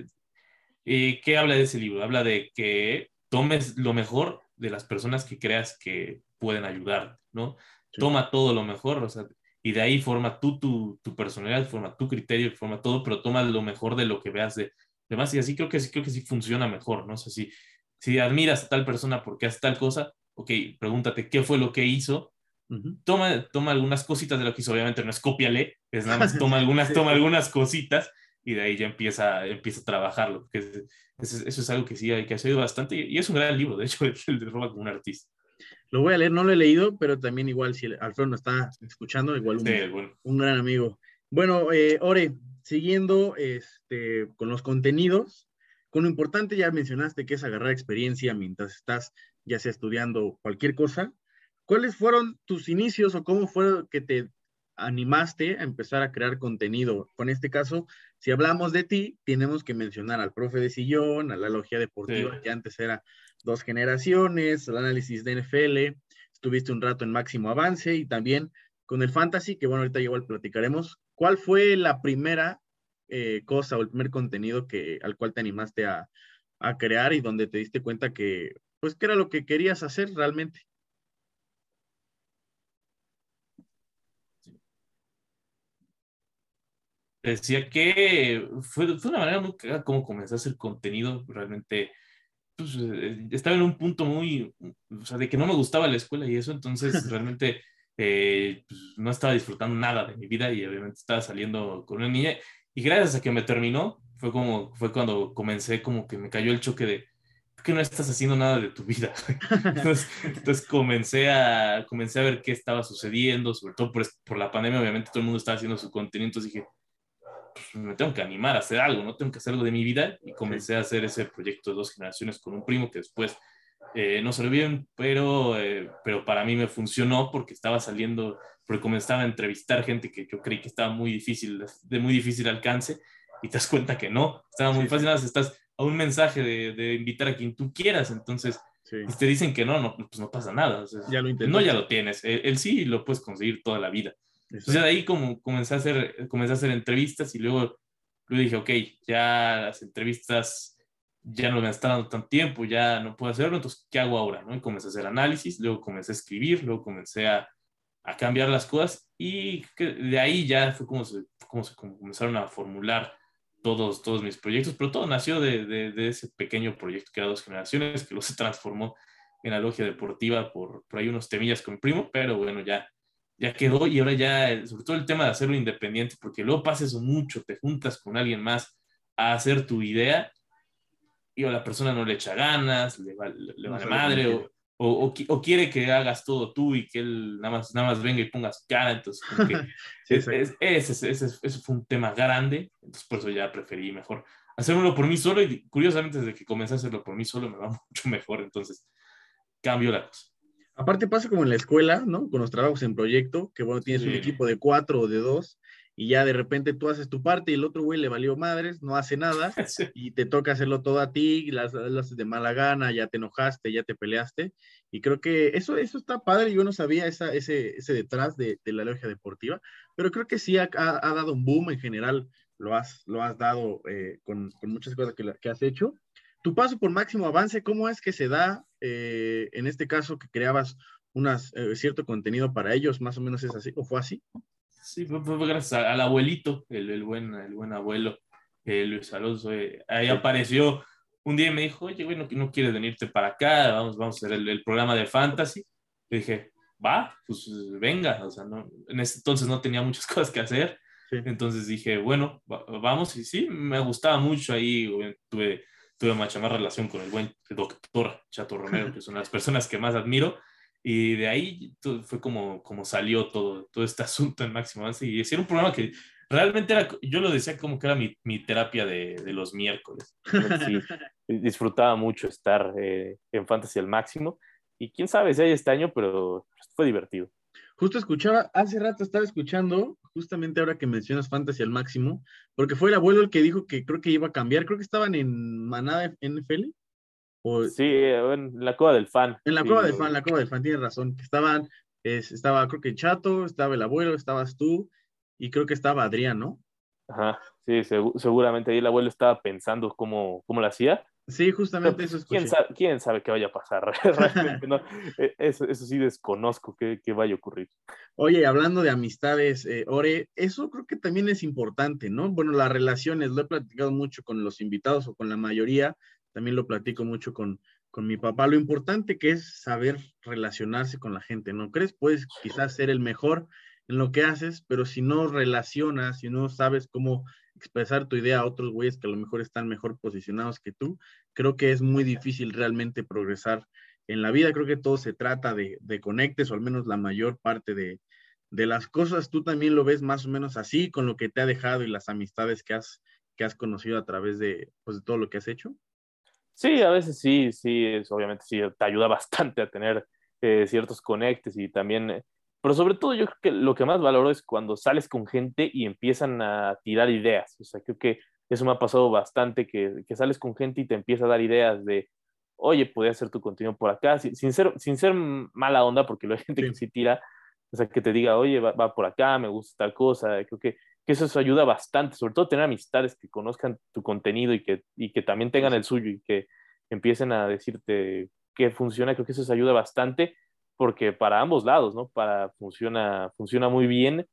eh, ¿qué habla de ese libro? Habla de que tomes lo mejor de las personas que creas que pueden ayudar, ¿no? Toma todo lo mejor, o sea, y de ahí forma tú tu, tu, personalidad, forma tu criterio, forma todo, pero toma lo mejor de lo que veas de demás, y así creo que sí, creo que sí funciona mejor, ¿no? O sea, si, si admiras a tal persona porque hace tal cosa, ok, pregúntate qué fue lo que hizo, uh -huh. toma, toma algunas cositas de lo que hizo, obviamente no es cópiale, es nada más toma algunas, toma algunas cositas y de ahí ya empieza, empieza a trabajarlo, eso, eso es algo que sí hay que hacer bastante y es un gran libro, de hecho, el de Roba como un artista. Lo voy a leer, no lo he leído, pero también igual si Alfredo no está escuchando, igual un, sí, bueno. un gran amigo. Bueno, eh, Ore, siguiendo este, con los contenidos, con lo importante ya mencionaste que es agarrar experiencia mientras estás ya sea estudiando cualquier cosa. ¿Cuáles fueron tus inicios o cómo fue que te animaste a empezar a crear contenido? Con este caso, si hablamos de ti, tenemos que mencionar al profe de sillón, a la logia deportiva, sí. que antes era dos generaciones, el análisis de NFL, estuviste un rato en máximo avance y también con el fantasy, que bueno, ahorita igual platicaremos. ¿Cuál fue la primera eh, cosa o el primer contenido que, al cual te animaste a, a crear y donde te diste cuenta que pues qué era lo que querías hacer realmente. Decía que fue, fue una manera muy clara como comencé a hacer contenido, realmente pues, eh, estaba en un punto muy, o sea, de que no me gustaba la escuela y eso, entonces realmente eh, pues, no estaba disfrutando nada de mi vida y obviamente estaba saliendo con una niña y gracias a que me terminó, fue como, fue cuando comencé como que me cayó el choque de, que no estás haciendo nada de tu vida. Entonces, entonces, comencé, a, comencé a ver qué estaba sucediendo, sobre todo por, por, la pandemia, obviamente todo el mundo estaba haciendo su contenido, entonces dije, pues, me tengo que animar a hacer algo, no tengo que hacer algo de mi vida, y comencé a hacer ese proyecto de dos generaciones con un primo que después eh, no salió bien, pero, eh, pero para mí me funcionó porque estaba saliendo, porque comenzaba a entrevistar gente que yo creí que estaba muy difícil, de muy difícil alcance, y te das cuenta que no, estaba muy fácil, nada, estás a un mensaje de, de, invitar a quien tú quieras, entonces sí. pues te dicen que no, no, pues no pasa nada. O sea, ya lo no, ya lo tienes. El, el, sí lo puedes conseguir toda la vida. Entonces de ahí como comencé a hacer, comencé a hacer entrevistas y luego, luego dije, ok, ya las entrevistas ya no me están dando tanto tiempo, ya no puedo hacerlo, entonces, ¿qué hago ahora? ¿no? Y comencé a hacer análisis, luego comencé a escribir, luego comencé a, a cambiar las cosas y de ahí ya fue como se, como se como comenzaron a formular todos, todos mis proyectos, pero todo nació de, de, de, ese pequeño proyecto que era Dos Generaciones, que luego se transformó en la logia deportiva por, por ahí unos temillas con mi primo, pero bueno, ya, ya quedó y ahora ya, sobre todo el tema de hacerlo independiente, porque luego pasa eso mucho, te juntas con alguien más a hacer tu idea y a la persona no le echa ganas, le va, le, le va la madre, o, o, o, o, quiere que hagas todo tú y que él nada más, nada más venga y ponga su cara, entonces sí, es, ese, ese, ese, fue un tema grande, entonces por eso ya preferí mejor hacerlo por mí solo y curiosamente desde que comencé a hacerlo por mí solo me va mucho mejor, entonces cambio la cosa. Aparte pasa como en la escuela, ¿no? Con los trabajos en proyecto, que bueno, tienes sí. un equipo de cuatro o de dos, y ya de repente tú haces tu parte y el otro güey le valió madres, no hace nada sí. y te toca hacerlo todo a ti, las, haces de mala gana, ya te enojaste, ya te peleaste y creo que eso, eso está padre, yo no sabía esa, ese, ese detrás de, de la logia deportiva, pero creo que sí ha, ha, ha, dado un boom en general, lo has, lo has dado eh, con, con, muchas cosas que, que has hecho. Tu paso por máximo avance, ¿cómo es que se da eh, en este caso que creabas unas, eh, cierto contenido para ellos? ¿Más o menos es así o fue así? Sí, fue, gracias al abuelito, el, buen, el buen abuelo Luis Alonso. ahí apareció un día y me dijo, oye, güey, ¿no, quieres venirte para acá? Vamos, vamos a hacer el, programa de fantasy. Le dije, va, pues venga. O sea, no, en ese entonces no tenía muchas cosas que hacer. Entonces dije, bueno, vamos. Y sí, me gustaba mucho ahí. Tuve, tuve mucha más relación con el buen doctor Chato Romero, que son las personas que más admiro. Y de ahí fue como, como salió todo, todo este asunto en Máximo Avance. Y era un programa que realmente era, yo lo decía como que era mi, mi terapia de, de, los miércoles. Sí, disfrutaba mucho estar eh, en Fantasy al máximo. Y quién sabe si hay este año, pero fue divertido. Justo escuchaba, hace rato estaba escuchando, justamente ahora que mencionas Fantasy al máximo, porque fue el abuelo el que dijo que creo que iba a cambiar, creo que estaban en Manada NFL. O... Sí, en la cueva del fan. En la cueva del fan, la cueva del fan, tienes razón, que estaban, estaba creo que Chato, estaba el abuelo, estabas tú, y creo que estaba Adrián, ¿no? Ajá, sí, seguramente ahí el abuelo estaba pensando cómo, cómo lo hacía. Sí, justamente eso escuché. ¿quién sabe, ¿Quién sabe qué vaya a pasar? no, e, eso, eso, sí desconozco qué, qué, vaya a ocurrir. Oye, hablando de amistades, eh, Ore, eso creo que también es importante, ¿no? Bueno, las relaciones, lo he platicado mucho con los invitados o con la mayoría, también lo platico mucho con, con mi papá, lo importante que es saber relacionarse con la gente, ¿no crees? Puedes quizás ser el mejor en lo que haces, pero si no relacionas, si no sabes cómo expresar tu idea a otros güeyes que a lo mejor están mejor posicionados que tú, creo que es muy difícil realmente progresar en la vida. Creo que todo se trata de, conectes, o al menos la mayor parte de, las cosas. Tú también lo ves más o menos así, con lo que te ha dejado y las amistades que has, que has conocido a través de, pues, de todo lo que has hecho. Sí, a veces sí, sí, es, obviamente sí, te ayuda bastante a tener eh, ciertos conectes y también eh, pero sobre todo yo creo que lo que más valoro es cuando sales con gente y empiezan a tirar ideas. O sea, creo que eso me ha pasado bastante, que, que sales con gente y te empieza a dar ideas de, oye, podría hacer tu contenido por acá, sin, ser, sin ser mala onda, porque hay gente que sí tira, o sea, que te diga, oye, va, por acá, me gusta tal cosa. Creo que, que, eso, eso ayuda bastante, sobre todo tener amistades que conozcan tu contenido y que, y que también tengan el suyo y que empiecen a decirte que funciona. Creo que eso ayuda bastante porque para ambos lados, ¿no? Para, funciona, funciona muy bien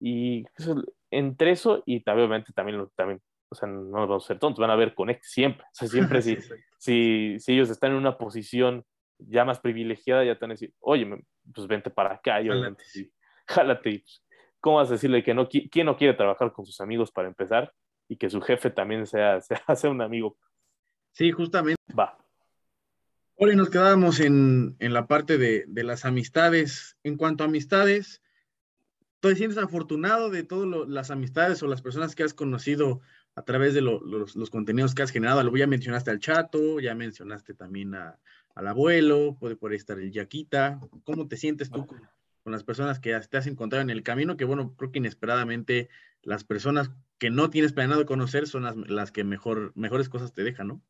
y entre eso y obviamente también, también, o sea, no vamos a ser tontos, van a ver Connect siempre, o sea, siempre si, si, si, ellos están en una posición ya más privilegiada, ya te van a decir, oye, pues vente para acá, y obviamente sí, jálate, pues, ¿cómo vas a decirle que no, quién no quiere trabajar con sus amigos para empezar y que su jefe también sea, sea, sea un amigo? Sí, justamente. Va. Hoy nos quedábamos en, la parte de, las amistades. En cuanto a amistades, ¿te sientes afortunado de todas las amistades o las personas que has conocido a través de los, contenidos que has generado? Ya mencionaste al chato, ya mencionaste también al abuelo, puede por estar el Yaquita. ¿Cómo te sientes tú con, las personas que te has encontrado en el camino? Que bueno, creo que inesperadamente las personas que no tienes planeado conocer son las, las que mejor, mejores cosas te dejan, ¿no?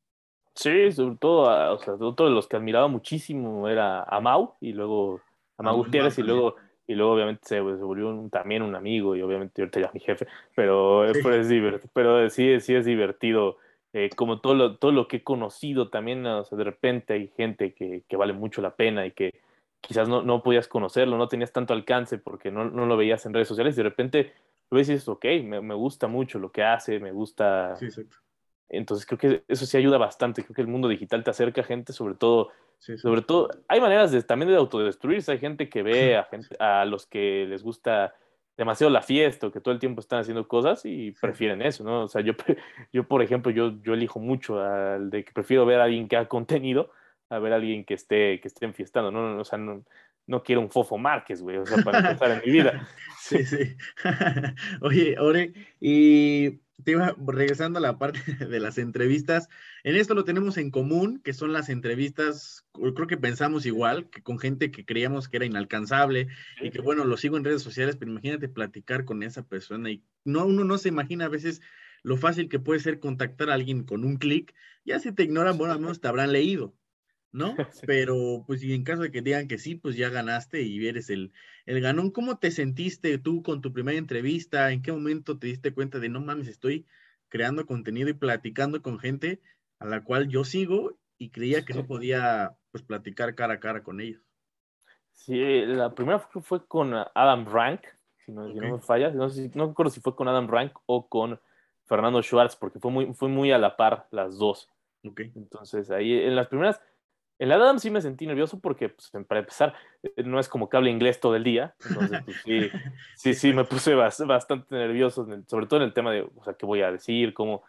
Sí, sobre todo, ah, o sea, otro de los que admiraba muchísimo era a Mau y luego a Mau Gutiérrez y luego, y luego obviamente se, volvió también un amigo y obviamente ahorita ya mi jefe, pero, sí. pero, es, divertido, pero sí, sí es divertido. Eh, como todo lo, todo lo que he conocido también, o sea, de repente hay gente que, que vale mucho la pena y que quizás no, no, podías conocerlo, no tenías tanto alcance porque no, no, lo veías en redes sociales y de repente lo ves y dices, ok, me, me gusta mucho lo que hace, me gusta... Sí, exacto entonces creo que eso sí ayuda bastante. Creo que el mundo digital te acerca a gente, sobre todo, sobre todo, hay maneras de, también de autodestruirse. Hay gente que ve a, gente, a los que les gusta demasiado la fiesta o que todo el tiempo están haciendo cosas y prefieren eso, ¿no? O sea, yo, yo por ejemplo, yo, yo elijo mucho al de que prefiero ver a alguien que ha contenido a ver a alguien que esté, que esté enfiestando, ¿no? O sea, no, no quiero un Fofo Márquez, güey, o sea, para empezar en mi vida. Sí, sí. Oye, Ore, y te iba regresando a la parte de las entrevistas. En esto lo tenemos en común, que son las entrevistas, creo que pensamos igual, que con gente que creíamos que era inalcanzable y que bueno, lo sigo en redes sociales, pero imagínate platicar con esa persona y no, uno no se imagina a veces lo fácil que puede ser contactar a alguien con un clic. Ya si te ignoran, bueno, al menos te habrán leído. ¿No? Pero pues y en caso de que digan que sí, pues ya ganaste y eres el, el ganón. ¿Cómo te sentiste tú con tu primera entrevista? ¿En qué momento te diste cuenta de, no mames, estoy creando contenido y platicando con gente a la cual yo sigo y creía que no podía pues platicar cara a cara con ellos. Sí, la primera fue con Adam Rank, si no, me falla, no, sé, no recuerdo si fue con Adam Rank o con Fernando Schwartz, porque fue muy, fue muy a la par las dos. Okay. Entonces, ahí en las primeras, en la Adam sí me sentí nervioso porque, pues, para empezar, eh, no es como que hable inglés todo el día. Entonces, pues, sí, sí, sí, me puse bastante nervioso, sobre todo en el tema de, o sea, qué voy a decir, cómo,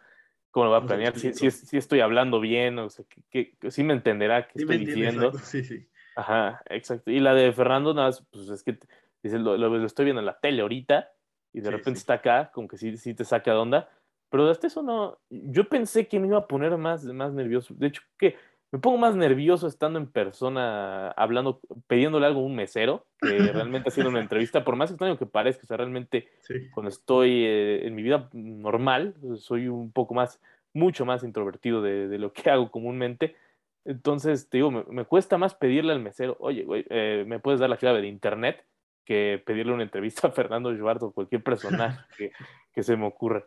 cómo lo va a planear, si, si, estoy hablando bien, o sea, que, sí me entenderá qué estoy diciendo. Sí, sí. Ajá, exacto. Y la de Fernando, nada, pues es que dice, lo, lo, estoy viendo en la tele ahorita y de repente está acá, como que sí, sí te saca de onda. Pero hasta eso no, yo pensé que me iba a poner más, más nervioso. De hecho, que me pongo más nervioso estando en persona, hablando, pidiéndole algo a un mesero, que realmente haciendo una entrevista, por más extraño que parezca, o sea, realmente cuando estoy eh, en mi vida normal, soy un poco más, mucho más introvertido de, de lo que hago comúnmente. Entonces, te digo, me, cuesta más pedirle al mesero, oye, güey, eh, ¿me puedes dar la clave de internet? que pedirle una entrevista a Fernando Eduardo o cualquier personaje que, que se me ocurra.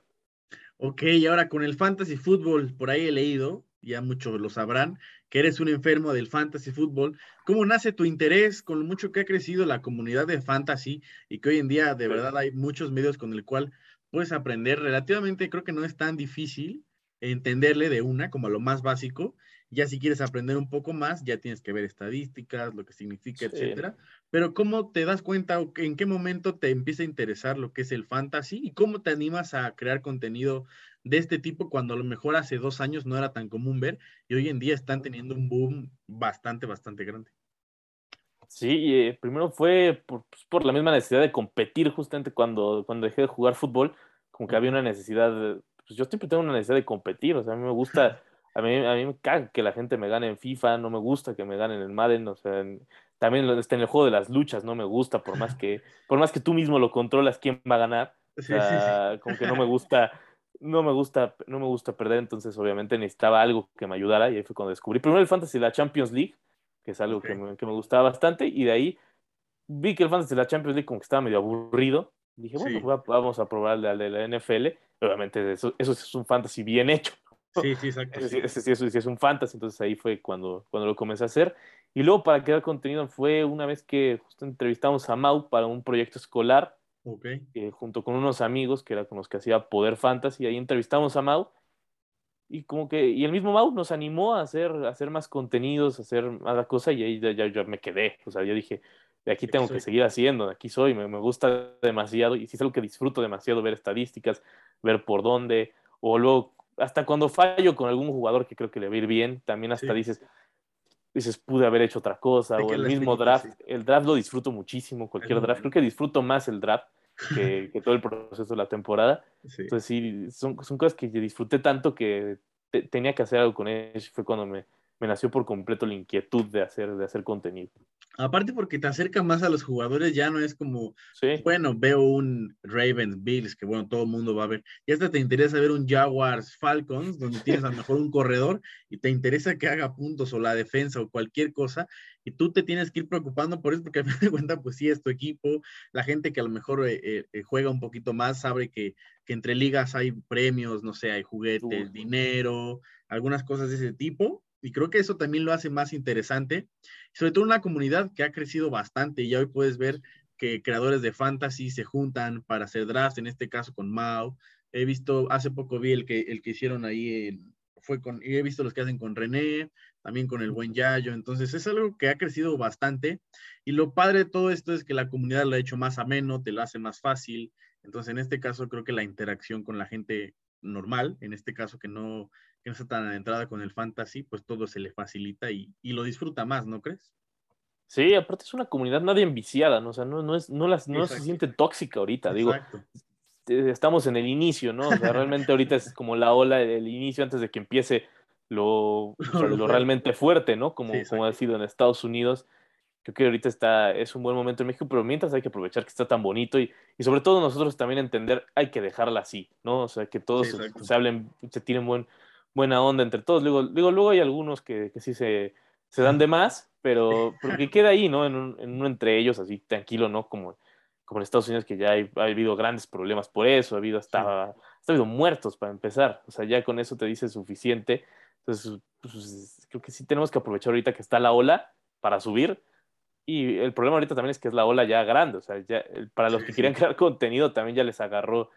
Ok, y ahora con el fantasy fútbol, por ahí he leído, ya muchos lo sabrán, que eres un enfermo del fantasy fútbol. ¿Cómo nace tu interés con lo mucho que ha crecido la comunidad de fantasy y que hoy en día de verdad hay muchos medios con el cual puedes aprender relativamente, creo que no es tan difícil entenderle de una como a lo más básico ya si quieres aprender un poco más, ya tienes que ver estadísticas, lo que significa, etcétera. Pero ¿cómo te das cuenta o en qué momento te empieza a interesar lo que es el fantasy y cómo te animas a crear contenido de este tipo cuando a lo mejor hace dos años no era tan común ver y hoy en día están teniendo un boom bastante, bastante grande? Sí, eh, primero fue por, pues, por, la misma necesidad de competir justamente cuando, cuando dejé de jugar fútbol, como que había una necesidad, pues yo siempre tengo una necesidad de competir, o sea, a mí me gusta A mí, a mí me caga que la gente me gane en FIFA, no me gusta que me ganen en Madden, o sea, también está en el juego de las luchas, no me gusta, por más que, por más que tú mismo lo controlas quién va a ganar, o sea, como que no me gusta, no me gusta, no me gusta perder, entonces obviamente necesitaba algo que me ayudara y ahí fue cuando descubrí primero el Fantasy la Champions League, que es algo que, me, que, me, gustaba bastante, y de ahí vi que el Fantasy la Champions League como que estaba medio aburrido, dije, bueno, vamos a probar el de la NFL, obviamente eso, eso es un Fantasy bien hecho, Sí, sí, exacto. Ese, sí, eso, es un fantasy, entonces ahí fue cuando, cuando lo comencé a hacer. Y luego para crear contenido fue una vez que justo entrevistamos a Mau para un proyecto escolar, okay. Eh, junto con unos amigos que era con los que hacía Poder Fantasy, ahí entrevistamos a Mau. Y como que, y el mismo Mau nos animó a hacer, a hacer más contenidos, a hacer más cosas, y ahí ya, ya, me quedé. O sea, yo dije, de aquí tengo que seguir haciendo, de aquí soy, me, me gusta demasiado, y sí es algo que disfruto demasiado ver estadísticas, ver por dónde, o luego hasta cuando fallo con algún jugador que creo que le va a ir bien, también hasta dices, dices, pude haber hecho otra cosa, o el mismo draft, el draft lo disfruto muchísimo, cualquier draft, creo que disfruto más el draft que, todo el proceso de la temporada. Entonces sí, son, son cosas que disfruté tanto que tenía que hacer algo con ellos, fue cuando me, me nació por completo la inquietud de hacer, de hacer contenido. Aparte porque te acerca más a los jugadores, ya no es como, bueno, veo un Ravens Bills, que bueno, todo el mundo va a ver, y hasta te interesa ver un Jaguars Falcons, donde tienes a lo mejor un corredor y te interesa que haga puntos o la defensa o cualquier cosa, y tú te tienes que ir preocupando por eso, porque a fin de cuentas, pues sí, es tu equipo, la gente que a lo mejor eh, eh, eh, juega un poquito más sabe que, que, entre ligas hay premios, no sé, hay juguetes, dinero, algunas cosas de ese tipo, y creo que eso también lo hace más interesante, sobre todo una comunidad que ha crecido bastante y hoy puedes ver que creadores de fantasy se juntan para hacer drafts, en este caso con Mao. He visto, hace poco vi el que, el que hicieron ahí, fue con, y he visto los que hacen con René, también con el buen Yayo, entonces es algo que ha crecido bastante y lo padre de todo esto es que la comunidad lo ha hecho más ameno, te lo hace más fácil, entonces en este caso creo que la interacción con la gente normal, en este caso que no, que no está tan entrada con el fantasy, pues todo se le facilita y, y, lo disfruta más, ¿no crees? Sí, aparte es una comunidad nadie enviciada, ¿no? O sea, no, no, es, no, las, no se siente tóxica ahorita, Exacto. digo. Estamos en el inicio, ¿no? O sea, realmente ahorita es como la ola del inicio antes de que empiece lo, lo realmente fuerte, ¿no? Como, como ha sido en Estados Unidos. Creo que ahorita está, es un buen momento en México, pero mientras hay que aprovechar que está tan bonito y, y sobre todo nosotros también entender, hay que dejarla así, ¿no? O sea, que todos se, hablen, se tiren buen, buena onda entre todos. Luego, digo, luego hay algunos que, que sí se, se, dan de más, pero, que queda ahí, ¿no? En, en, uno entre ellos, así tranquilo, ¿no? Como, como en Estados Unidos, que ya ha habido grandes problemas por eso, ha habido hasta, ha habido muertos para empezar. O sea, ya con eso te dice suficiente. Entonces, pues, creo que sí tenemos que aprovechar ahorita que está la ola para subir. Y el problema ahorita también es que es la ola ya grande. O sea, ya, para los que querían crear contenido también ya les agarró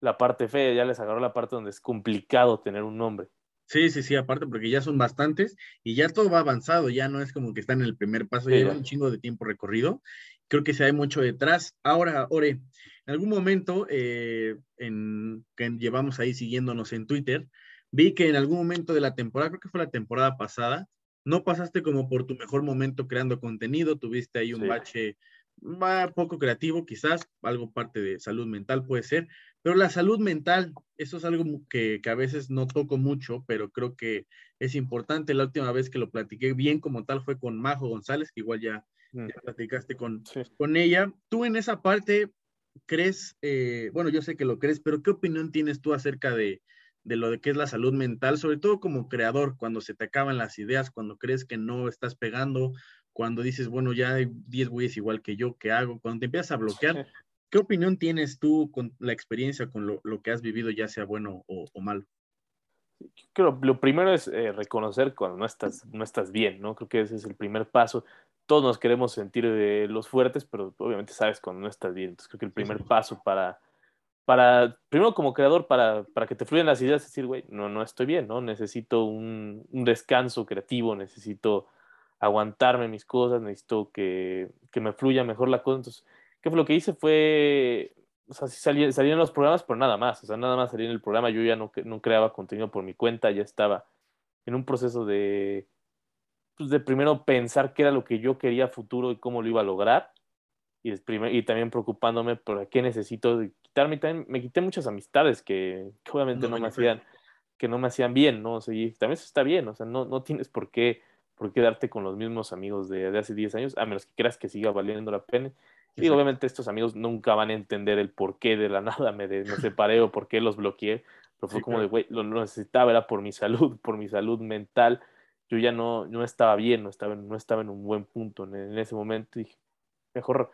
la parte fea, ya les agarró la parte donde es complicado tener un nombre. Sí, sí, sí, aparte porque ya son bastantes y ya todo va avanzado, ya no es como que están en el primer paso, lleva un chingo de tiempo recorrido. Creo que se hay mucho detrás. Ahora, Ore, en algún momento eh, en, que llevamos ahí siguiéndonos en Twitter, vi que en algún momento de la temporada, creo que fue la temporada pasada, no pasaste como por tu mejor momento creando contenido, tuviste ahí un bache va poco creativo, quizás algo parte de salud mental puede ser, pero la salud mental, eso es algo que, que, a veces no toco mucho, pero creo que es importante. La última vez que lo platiqué bien como tal fue con Majo González, que igual ya, mm. platicaste con, con ella. Tú en esa parte crees, eh, bueno, yo sé que lo crees, pero ¿qué opinión tienes tú acerca de, de lo de que es la salud mental, sobre todo como creador, cuando se te acaban las ideas, cuando crees que no estás pegando, cuando dices, bueno, ya hay 10 güeyes igual que yo, ¿qué hago? Cuando te empiezas a bloquear, ¿qué opinión tienes tú con la experiencia, con lo, que has vivido, ya sea bueno o, malo? Creo lo primero es eh, reconocer cuando no estás, no estás bien, ¿no? Creo que ese es el primer paso. Todos nos queremos sentir de los fuertes, pero obviamente sabes cuando no estás bien. Entonces creo que el primer paso para, para, primero como creador, para, para que te fluyan las ideas, es decir, güey, no, no estoy bien, ¿no? Necesito un, un descanso creativo, necesito aguantarme mis cosas, necesito que, que, me fluya mejor la cosa. Entonces, ¿qué fue lo que hice? Fue, o sea, sí salí, salí en los programas, pero nada más, o sea, nada más salí en el programa, yo ya no, no creaba contenido por mi cuenta, ya estaba en un proceso de, pues de primero pensar qué era lo que yo quería futuro y cómo lo iba a lograr. Y, y también preocupándome por qué necesito quitarme. También me quité muchas amistades que, obviamente no, me hacían que no me hacían bien, ¿no? O sea, y también eso está bien, o sea, no, no tienes por qué por quedarte con los mismos amigos de, de, hace 10 años, a menos que creas que siga valiendo la pena. Y obviamente estos amigos nunca van a entender el por qué de la nada me, me separé o por qué los bloqueé, pero fue como de, güey, lo, necesitaba, era por mi salud, por mi salud mental. Yo ya no, no estaba bien, no estaba, no estaba en un buen punto en, ese momento. Y dije, mejor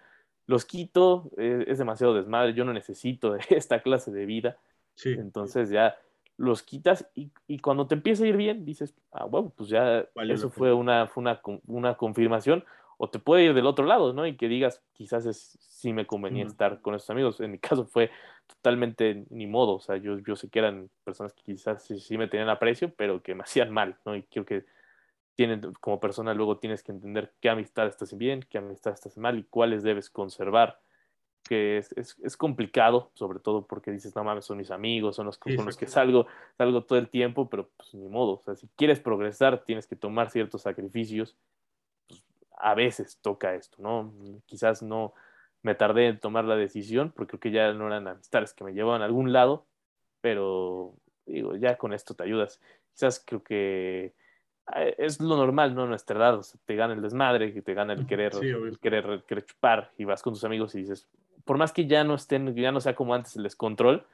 los quito, es, es, demasiado desmadre, yo no necesito de esta clase de vida. Entonces ya los quitas y, y, cuando te empieza a ir bien, dices, ah, bueno, pues ya eso fue una, fue una, una, confirmación, o te puede ir del otro lado, ¿no? Y que digas, quizás es, sí me convenía estar con esos amigos. En mi caso fue totalmente ni modo, o sea, yo, yo sé que eran personas que quizás sí, sí me tenían aprecio, pero que me hacían mal, ¿no? Y creo que tienen, como persona luego tienes que entender qué amistad estás bien, qué amistad estás mal y cuáles debes conservar que es, es, es, complicado, sobre todo porque dices, no mames, son mis amigos, son los con los que salgo, salgo todo el tiempo, pero pues ni modo, o sea, si quieres progresar, tienes que tomar ciertos sacrificios, pues, a veces toca esto, ¿no? Quizás no me tardé en tomar la decisión, porque creo que ya no eran amistades que me llevaban a algún lado, pero digo, ya con esto te ayudas. Quizás creo que eh, es lo normal, ¿no? Nuestra edad, o sea, te gana el desmadre, te gana el querer, el querer, el querer chupar y vas con tus amigos y dices, por más que ya no estén, ya no sea como antes el descontrol,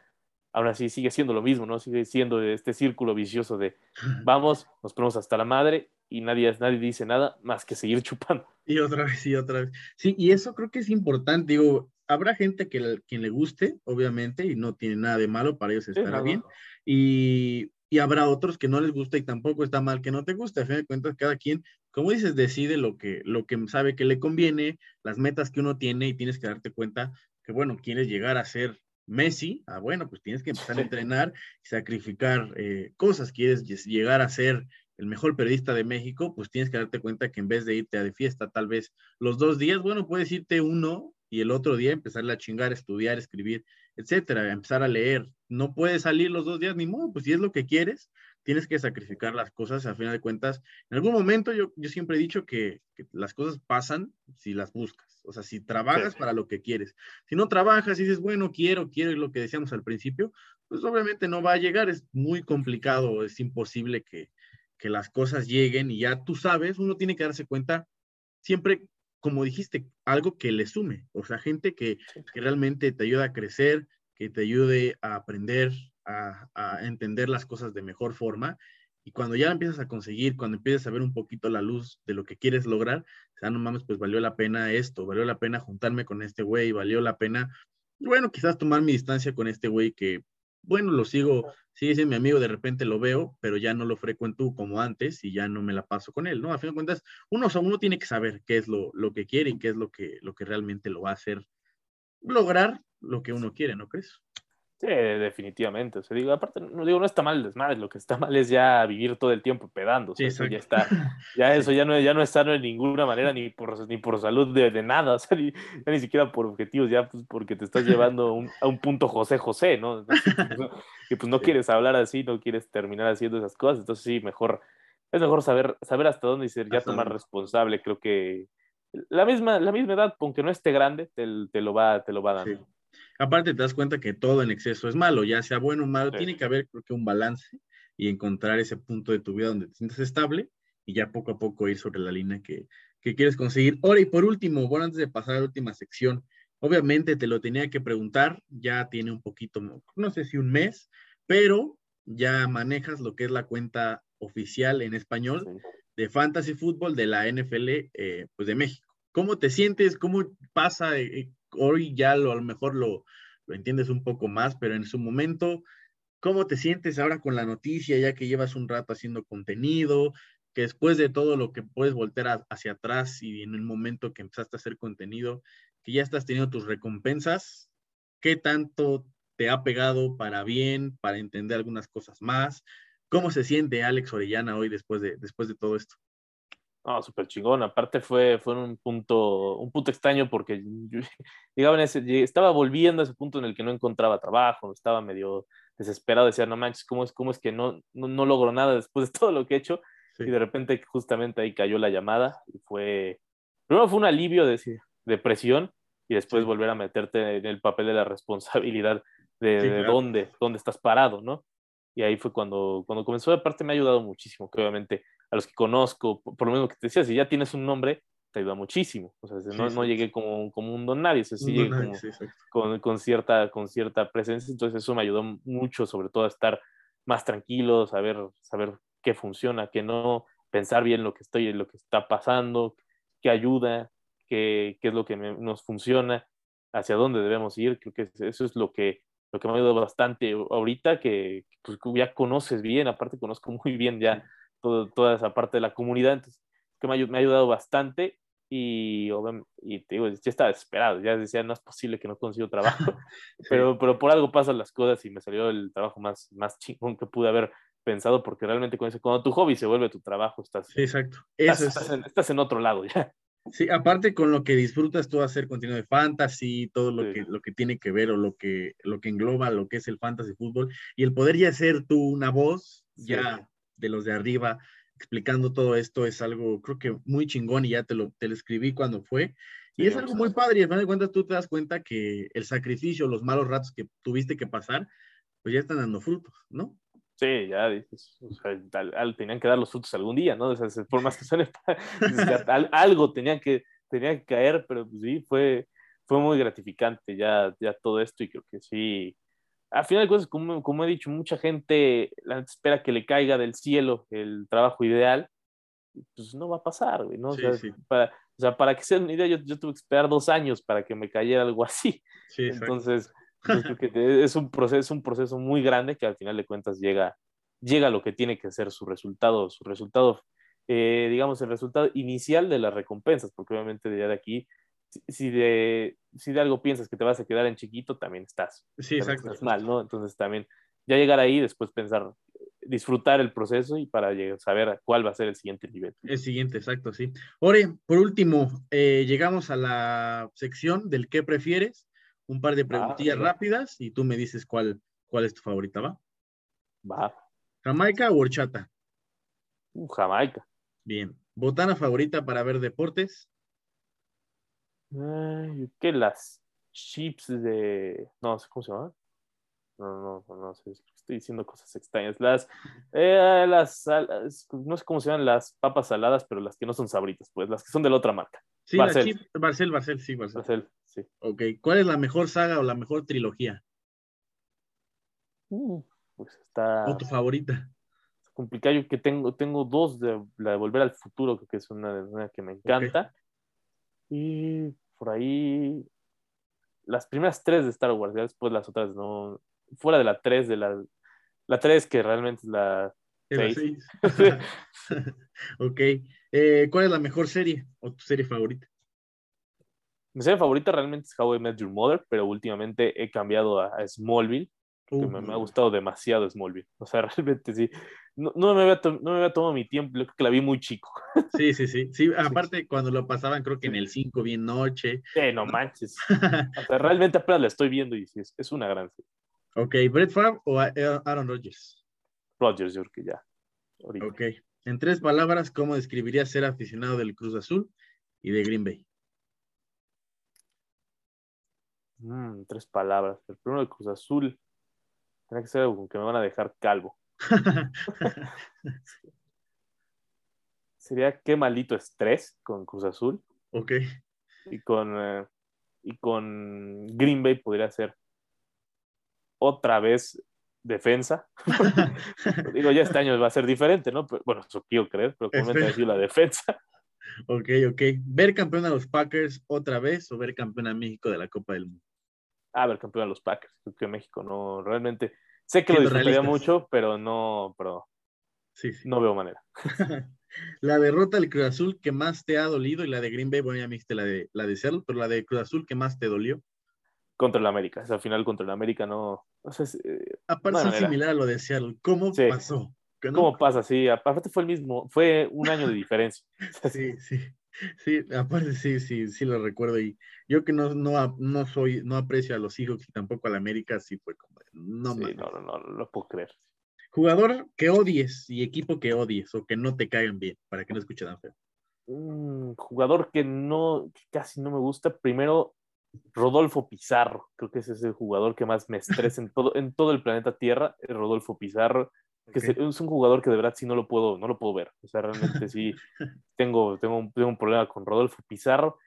aún así sigue siendo lo mismo, ¿no? Sigue siendo este círculo vicioso de vamos, nos ponemos hasta la madre y nadie, nadie dice nada más que seguir chupando. Y otra vez, y otra vez. Sí, y eso creo que es importante, digo, habrá gente que quien le guste, obviamente, y no tiene nada de malo, para ellos estará bien, y, y, habrá otros que no les gusta y tampoco está mal que no te guste, a fin de cuentas, cada quien como dices, decide lo que, lo que sabe que le conviene, las metas que uno tiene y tienes que darte cuenta que, bueno, quieres llegar a ser Messi, ah, bueno, pues tienes que empezar a entrenar y sacrificar eh, cosas, quieres llegar a ser el mejor periodista de México, pues tienes que darte cuenta que en vez de irte a de fiesta tal vez los dos días, bueno, puedes irte uno y el otro día empezar a chingar, estudiar, escribir, etcétera, empezar a leer. No puedes salir los dos días ni modo, pues si es lo que quieres, tienes que sacrificar las cosas, al final de cuentas, en algún momento yo, yo siempre he dicho que, las cosas pasan si las buscas, o sea, si trabajas para lo que quieres. Si no trabajas y dices, bueno, quiero, quiero, y lo que decíamos al principio, pues obviamente no va a llegar, es muy complicado, es imposible que, que las cosas lleguen y ya tú sabes, uno tiene que darse cuenta siempre, como dijiste, algo que le sume, o sea, gente que, que realmente te ayuda a crecer, que te ayude a aprender, a, entender las cosas de mejor forma. Y cuando ya empiezas a conseguir, cuando empiezas a ver un poquito la luz de lo que quieres lograr, o sea, no mames, pues valió la pena esto, valió la pena juntarme con este güey, valió la pena, bueno, quizás tomar mi distancia con este güey que bueno, lo sigo, sigue siendo mi amigo, de repente lo veo, pero ya no lo frecuento como antes y ya no me la paso con él, ¿no? A fin de cuentas, uno, uno tiene que saber qué es lo, lo que quiere y qué es lo que, lo que realmente lo va a hacer lograr lo que uno quiere, ¿no crees? Sí, definitivamente. O sea, digo, aparte, no digo, no está mal el desmadre, lo que está mal es ya vivir todo el tiempo pedando. O sea, eso ya está, ya eso ya no, ya no es sano de ninguna manera, ni por, ni por salud de, de nada, o sea, ni, ya ni siquiera por objetivos, ya pues porque te estás llevando a un punto José José, ¿no? Y pues no quieres hablar así, no quieres terminar haciendo esas cosas, entonces sí, mejor, es mejor saber, saber hasta dónde y ser ya tomar responsable, creo que la misma, la misma edad, aunque no esté grande, te, te lo va, te lo va dando. Aparte te das cuenta que todo en exceso es malo, ya sea bueno o malo, tiene que haber creo que un balance y encontrar ese punto de tu vida donde te sientes estable y ya poco a poco ir sobre la línea que, que quieres conseguir. Ahora y por último, bueno, antes de pasar a la última sección, obviamente te lo tenía que preguntar, ya tiene un poquito, no sé si un mes, pero ya manejas lo que es la cuenta oficial en español de Fantasy Football de la NFL eh, pues de México. ¿Cómo te sientes? ¿Cómo pasa? Eh, hoy ya lo, a lo mejor lo, lo entiendes un poco más, pero en su momento, ¿cómo te sientes ahora con la noticia, ya que llevas un rato haciendo contenido, que después de todo lo que puedes voltear hacia atrás y en el momento que empezaste a hacer contenido, que ya estás teniendo tus recompensas, ¿qué tanto te ha pegado para bien, para entender algunas cosas más? ¿Cómo se siente Alex Orellana hoy después de, después de todo esto? No, súper chingón. Aparte fue, fue un punto, un punto extraño porque en ese, estaba volviendo a ese punto en el que no encontraba trabajo, estaba medio desesperado, decía, no manches, ¿cómo es, cómo es que no, no, logro nada después de todo lo que he hecho? Y de repente justamente ahí cayó la llamada y fue, primero fue un alivio de, de presión y después volver a meterte en el papel de la responsabilidad de, dónde, dónde estás parado, ¿no? Y ahí fue cuando, cuando comenzó, de parte me ha ayudado muchísimo, que obviamente a los que conozco, por, lo mismo que te decía, si ya tienes un nombre, te ayuda muchísimo. O sea, no, no llegué como, como un don nadie, o sea, sí llegué con, con, cierta, con cierta presencia, entonces eso me ayudó mucho, sobre todo a estar más tranquilo, saber, saber qué funciona, qué no, pensar bien lo que estoy, lo que está pasando, qué ayuda, qué, qué es lo que nos funciona, hacia dónde debemos ir. Creo que eso es lo que, lo que me ha ayudado bastante. Ahorita, que pues, ya conoces bien, aparte conozco muy bien ya toda esa parte de la comunidad, entonces que me, ha, ayudado bastante y, y te digo, ya estaba desesperado, ya decía, no es posible que no consiga trabajo, pero, pero por algo pasan las cosas y me salió el trabajo más, más chingón que pude haber pensado, porque realmente cuando tu hobby se vuelve tu trabajo, estás, exacto. estás, en, estás, en, otro lado ya. Sí, aparte con lo que disfrutas tú hacer contenido de fantasy, todo lo, que, lo que tiene que ver o lo que, lo que engloba lo que es el fantasy fútbol, y el poder ya ser tú una voz, ya de los de arriba, explicando todo esto es algo, creo que muy chingón y ya te lo, te lo escribí cuando fue. Y es algo muy padre y al final de cuentas tú te das cuenta que el sacrificio, los malos ratos que tuviste que pasar, pues ya están dando frutos, ¿no? Sí, ya dices, o sea, tenían que dar los frutos algún día, ¿no? O sea, por más que suene, algo tenían que, tenían que caer, pero pues sí, fue, fue muy gratificante ya, ya todo esto y creo que sí, al final de cuentas, como, como, he dicho, mucha gente la espera que le caiga del cielo el trabajo ideal, pues no va a pasar, güey, ¿no? o, sea, Para, o, sea, para, que sea una idea, yo, yo, tuve que esperar dos años para que me cayera algo así. Entonces, pues, que es un, proceso, un proceso muy grande que al final de cuentas llega, llega a lo que tiene que ser su resultado, su resultado, eh, digamos, el resultado inicial de las recompensas, porque obviamente ya de aquí si de, si de algo piensas que te vas a quedar en chiquito, también estás. Sí, exacto. Estás mal, ¿no? Entonces también ya llegar ahí, después pensar, disfrutar el proceso y para saber cuál va a ser el siguiente nivel. El siguiente, exacto, sí. Ore, por último, eh, llegamos a la sección del qué prefieres. Un par de ah, preguntillas rápidas y tú me dices cuál, cuál es tu favorita, ¿va? Va. ¿Jamaica o horchata? Uh, Jamaica. Bien. ¿Botana favorita para ver deportes? Que las chips de. No sé cómo se llama. No, no, no, sé. Estoy diciendo cosas extrañas. Las, eh, las, no sé cómo se llaman las papas saladas, pero las que no son sabritas, pues, las que son de la otra marca. Sí, Barcel. Barcel, Barcel, sí, Barcel. Barcel, sí. Ok, ¿cuál es la mejor saga o la mejor trilogía? Uh, pues está. ¿O tu favorita? complicado. Yo que tengo, tengo dos de la de Volver al Futuro, que es una, una que me encanta. Y por ahí las primeras tres de Star Wars, ya después las otras no, fuera de la 3, de la, la 3 que realmente es la 6. ok. Eh, ¿Cuál es la mejor serie o tu serie favorita? Mi serie favorita realmente es How I Met Your Mother, pero últimamente he cambiado a, Smallville, que me, ha gustado demasiado Smallville. O sea, realmente sí. No, no, me, había no me había tomado mi tiempo, creo que la vi muy chico. Sí, sí, sí. Sí, aparte cuando lo pasaban, creo que en el 5 bien noche. Sí, no manches. o sea, realmente apenas la estoy viendo y sí, es, es una gran serie. Ok, ¿Brett Favre o Aaron Rodgers? Rodgers, yo creo que ya. Ok. En tres palabras, ¿cómo describirías ser aficionado del Cruz Azul y de Green Bay? Mm, tres palabras. El primero de Cruz Azul. Tiene que ser algo que me van a dejar calvo. Sería qué maldito estrés con Cruz Azul. Ok. Y con, eh, y con Green Bay podría ser otra vez defensa. Digo, ya este año va a ser diferente, ¿no? bueno, eso quiero creer, pero comenta decir la defensa. Ok, ok. ¿Ver campeón a los Packers otra vez o ver campeón a México de la Copa del Mundo? Ah, ver campeón a los Packers. Creo que México no, realmente. Sé que lo disfrutaría mucho, pero no, pero sí, sí. no veo manera. la derrota del Cruz Azul que más te ha dolido y la de Green Bay, bueno, ya me la de, la de Seattle, pero la de Cruz Azul que más te dolió contra el América. al final contra el América no. Eh, aparte, es similar a lo de Seattle. ¿Cómo pasó? ¿Cómo pasa? Sí, aparte fue el mismo, fue un año de diferencia. sí, sí. Sí, aparte sí, sí, sí lo recuerdo. Y yo que no, no, no soy, no aprecio a los hijos y tampoco a la América, sí fue como, no sí, no, no, no, no lo puedo creer. Jugador que odies y equipo que odies o que no te caigan bien, para que no escuche tan feo. Un jugador que no, que casi no me gusta. Primero, Rodolfo Pizarro, creo que ese es el jugador que más me estresa en todo, en todo el planeta Tierra, Rodolfo Pizarro, que es, un jugador que de verdad sí no lo puedo, no lo puedo ver. O sea, realmente sí tengo, tengo, un, tengo un problema con Rodolfo Pizarro.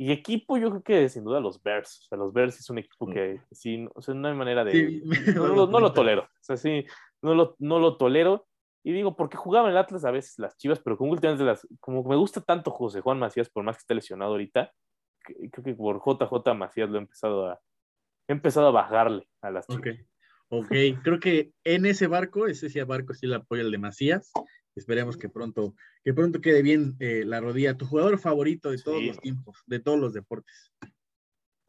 Y equipo, yo creo que sin duda los Bears. O sea, los Bears es un equipo que sí, o sea, no hay manera de. no, lo, tolero. O sea, sí, no lo, no lo tolero. Y digo, porque jugaba en el Atlas a veces las chivas, pero como últimamente las. Como me gusta tanto José Juan Macías, por más que esté lesionado ahorita, creo que por JJ Macías lo he empezado a, he empezado a bajarle a las chicas. Ok, creo que en ese barco, ese barco sí le apoya el de Macías. Esperemos que pronto, que pronto quede bien eh, la rodilla. Tu jugador favorito de todos los tiempos, de todos los deportes.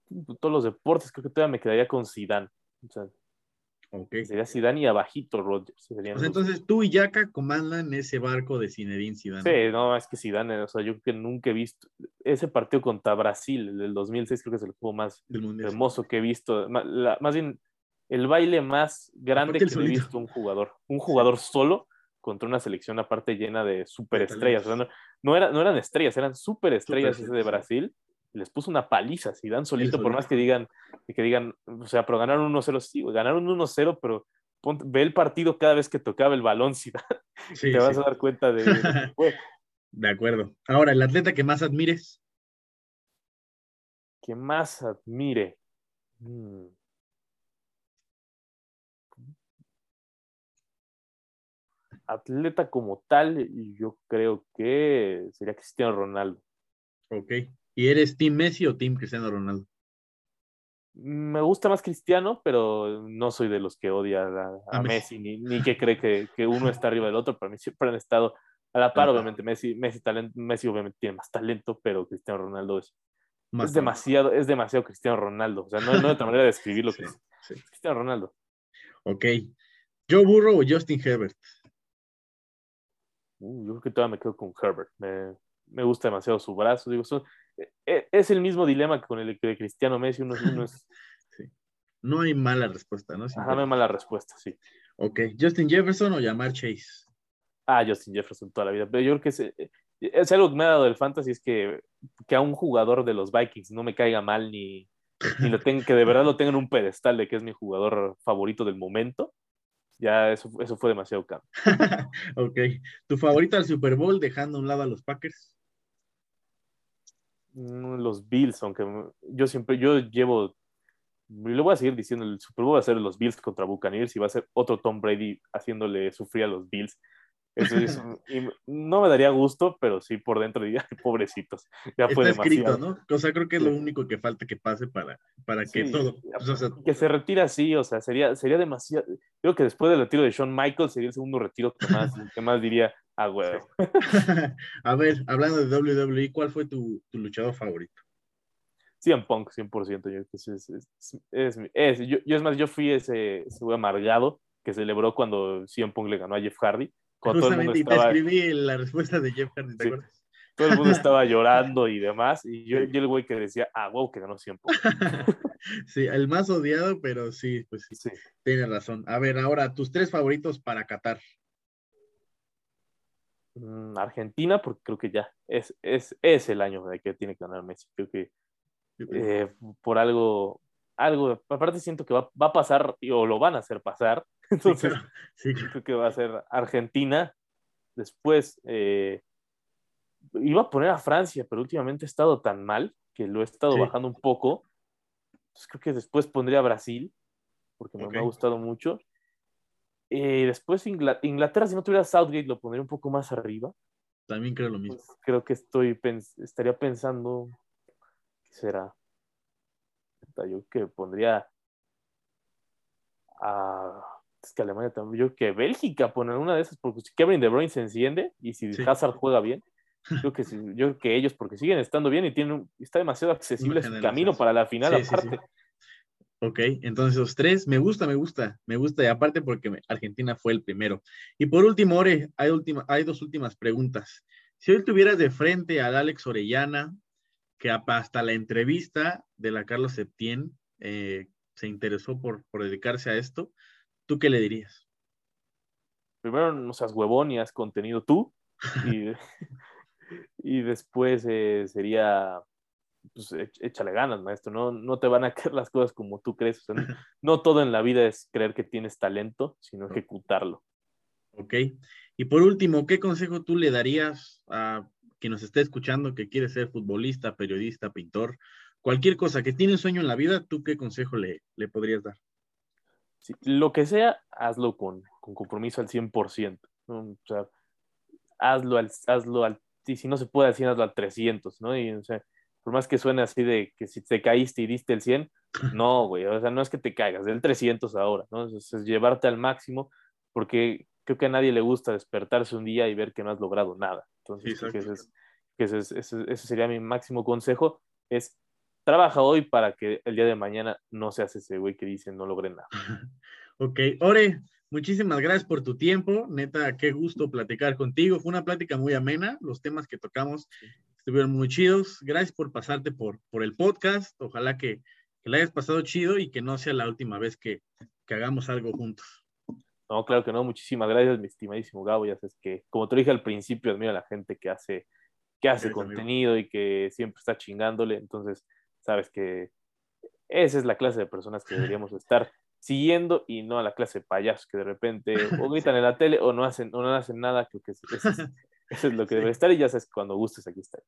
De todos los deportes, creo que todavía me quedaría con Zidane. O sea, Okay. Sería Zidane y abajito Rodgers. Pues entonces tú y Yaka comandan ese barco de Zinedine Zidane. Sí, no, es que Zidane, o sea, yo creo que nunca he visto ese partido contra Brasil, el del 2006, creo que es el juego más hermoso que he visto. más bien, el baile más grande que he visto un jugador. Un jugador solo contra una selección aparte llena de superestrellas. O sea, no, era, no eran estrellas, eran superestrellas ese de Brasil les puso una paliza, si dan solito, por más que digan, que digan, o sea, pero ganaron 1-0, sí, ganaron 1-0, pero ve el partido cada vez que tocaba el balón, si te vas a dar cuenta de... de acuerdo. Ahora, el atleta que más admires. Que más admire. Mm. Atleta como tal, yo creo que sería Cristiano Ronaldo. Ok. ¿Y eres Team Messi o Team Cristiano Ronaldo? Me gusta más Cristiano, pero no soy de los que odia a, Messi, ni, que cree que, uno está arriba del otro. Para mí siempre han estado a la par, obviamente. Messi, Messi, talento, Messi obviamente tiene más talento, pero Cristiano Ronaldo es, es demasiado, es demasiado Cristiano Ronaldo. O sea, no, no hay otra manera de describirlo que Cristiano Ronaldo. Ok. ¿Joe Burrow o Justin Herbert? Uh, yo creo que todavía me quedo con Herbert. Me, me gusta demasiado su brazo. Digo, son, e, es el mismo dilema que con el de Cristiano Messi. Uno, No hay mala respuesta, ¿no? Ajá, no hay mala respuesta, sí. Ok, Justin Jefferson o llamar Chase. Ah, Justin Jefferson toda la vida. Pero yo creo que es, eh, es algo que me ha dado el fantasy, es que, que a un jugador de los Vikings no me caiga mal ni, ni lo tenga, que de verdad lo tenga en un pedestal de que es mi jugador favorito del momento. Ya eso, eso fue demasiado caro. ok. ¿Tu favorito al Super Bowl dejando a un lado a los Packers? Mm, los Bills, aunque yo siempre, yo llevo, lo voy a seguir diciendo, el Super Bowl va a ser los Bills contra Buccaneers y va a ser otro Tom Brady haciéndole sufrir a los Bills. No me daría gusto, pero sí por dentro diría, pobrecitos, ya fue Está escrito, ¿no? O sea, creo que es lo único que falta que pase para, para que todo... Pues, que se retire así, o sea, sería, sería demasiado... Creo que después del retiro de Shawn Michaels sería el segundo retiro que más, que más diría, ah, huevo. A ver, hablando de WWE, ¿cuál fue tu, tu luchador favorito? CM Punk, 100%. Yo, es, es, es, yo, yo, es más, yo fui ese, ese amargado que celebró cuando CM Punk le ganó a Jeff Hardy. Justamente, y te escribí la respuesta de Jeff Hardy, ¿te acuerdas? Todo el mundo estaba llorando y demás, y yo, yo el güey que decía, ah, wow, que ganó CM Punk. sí, el más odiado, pero sí, pues sí, sí, tiene razón. A ver, ahora, tus tres favoritos para Qatar. Mm, Argentina, porque creo que ya es, es, es el año de que tiene que ganar Messi. Creo que eh, por algo, algo, aparte siento que va, va, a pasar o lo van a hacer pasar, entonces sí, creo que va a ser Argentina, después eh, iba a poner a Francia, pero últimamente ha estado tan mal que lo he estado bajando un poco, entonces creo que después pondría a Brasil, porque me, ha gustado mucho, eh, después Inglaterra, si no tuviera Southgate, lo pondría un poco más arriba. También creo lo mismo. Pues creo que estoy estaría pensando será? Yo que pondría a. Es que Alemania también. Yo que Bélgica poner una de esas, porque si Kevin De Bruyne se enciende y si Hazard juega bien, yo que, yo que ellos, porque siguen estando bien y tienen está demasiado accesible su camino para la final, aparte. Ok, entonces los tres, me gusta, me gusta, me gusta, y aparte porque Argentina fue el primero. Y por último, Ore, hay, última, hay dos últimas preguntas. Si hoy tuvieras de frente al Alex Orellana, que hasta la entrevista de la Carlos Septién eh, se interesó por, por dedicarse a esto, ¿tú qué le dirías? Primero, no seas huevón y haz contenido tú. Y, y después eh, sería, pues échale ganas, maestro. No, no te van a caer las cosas como tú crees. no todo en la vida es creer que tienes talento, sino ejecutarlo. Ok. Y por último, ¿qué consejo tú le darías a que nos esté escuchando, que quiere ser futbolista, periodista, pintor, cualquier cosa, que tiene un sueño en la vida, ¿tú qué consejo le, le podrías dar? Lo que sea, hazlo con, con compromiso al 100%. O sea, hazlo al, hazlo al, y si no se puede decir, hazlo al 300, ¿no? Y, o sea, por más que suene así de que si te caíste y diste el 100, no, güey, o sea, no es que te caigas, del 300 ahora, ¿no? Es, es llevarte al máximo, porque creo que a nadie le gusta despertarse un día y ver que no has logrado nada. Entonces, que ese, sería mi máximo consejo, es trabaja hoy para que el día de mañana no seas ese güey que dice no logré nada. ok, Ore, muchísimas gracias por tu tiempo, neta, qué gusto platicar contigo, fue una plática muy amena, los temas que tocamos estuvieron muy chidos, gracias por pasarte por, por el podcast, ojalá que, que la hayas pasado chido y que no sea la última vez que, que hagamos algo juntos. No, claro que no. Muchísimas gracias, mi estimadísimo Gabo. Ya sabes que, como te dije al principio, admiro a la gente que hace, que hace contenido y que siempre está chingándole. Entonces, sabes que esa es la clase de personas que deberíamos estar siguiendo y no a la clase de payasos que de repente o gritan en la tele o no hacen, o no hacen nada. Creo que eso, es lo que debe estar y ya sabes, cuando gustes aquí está.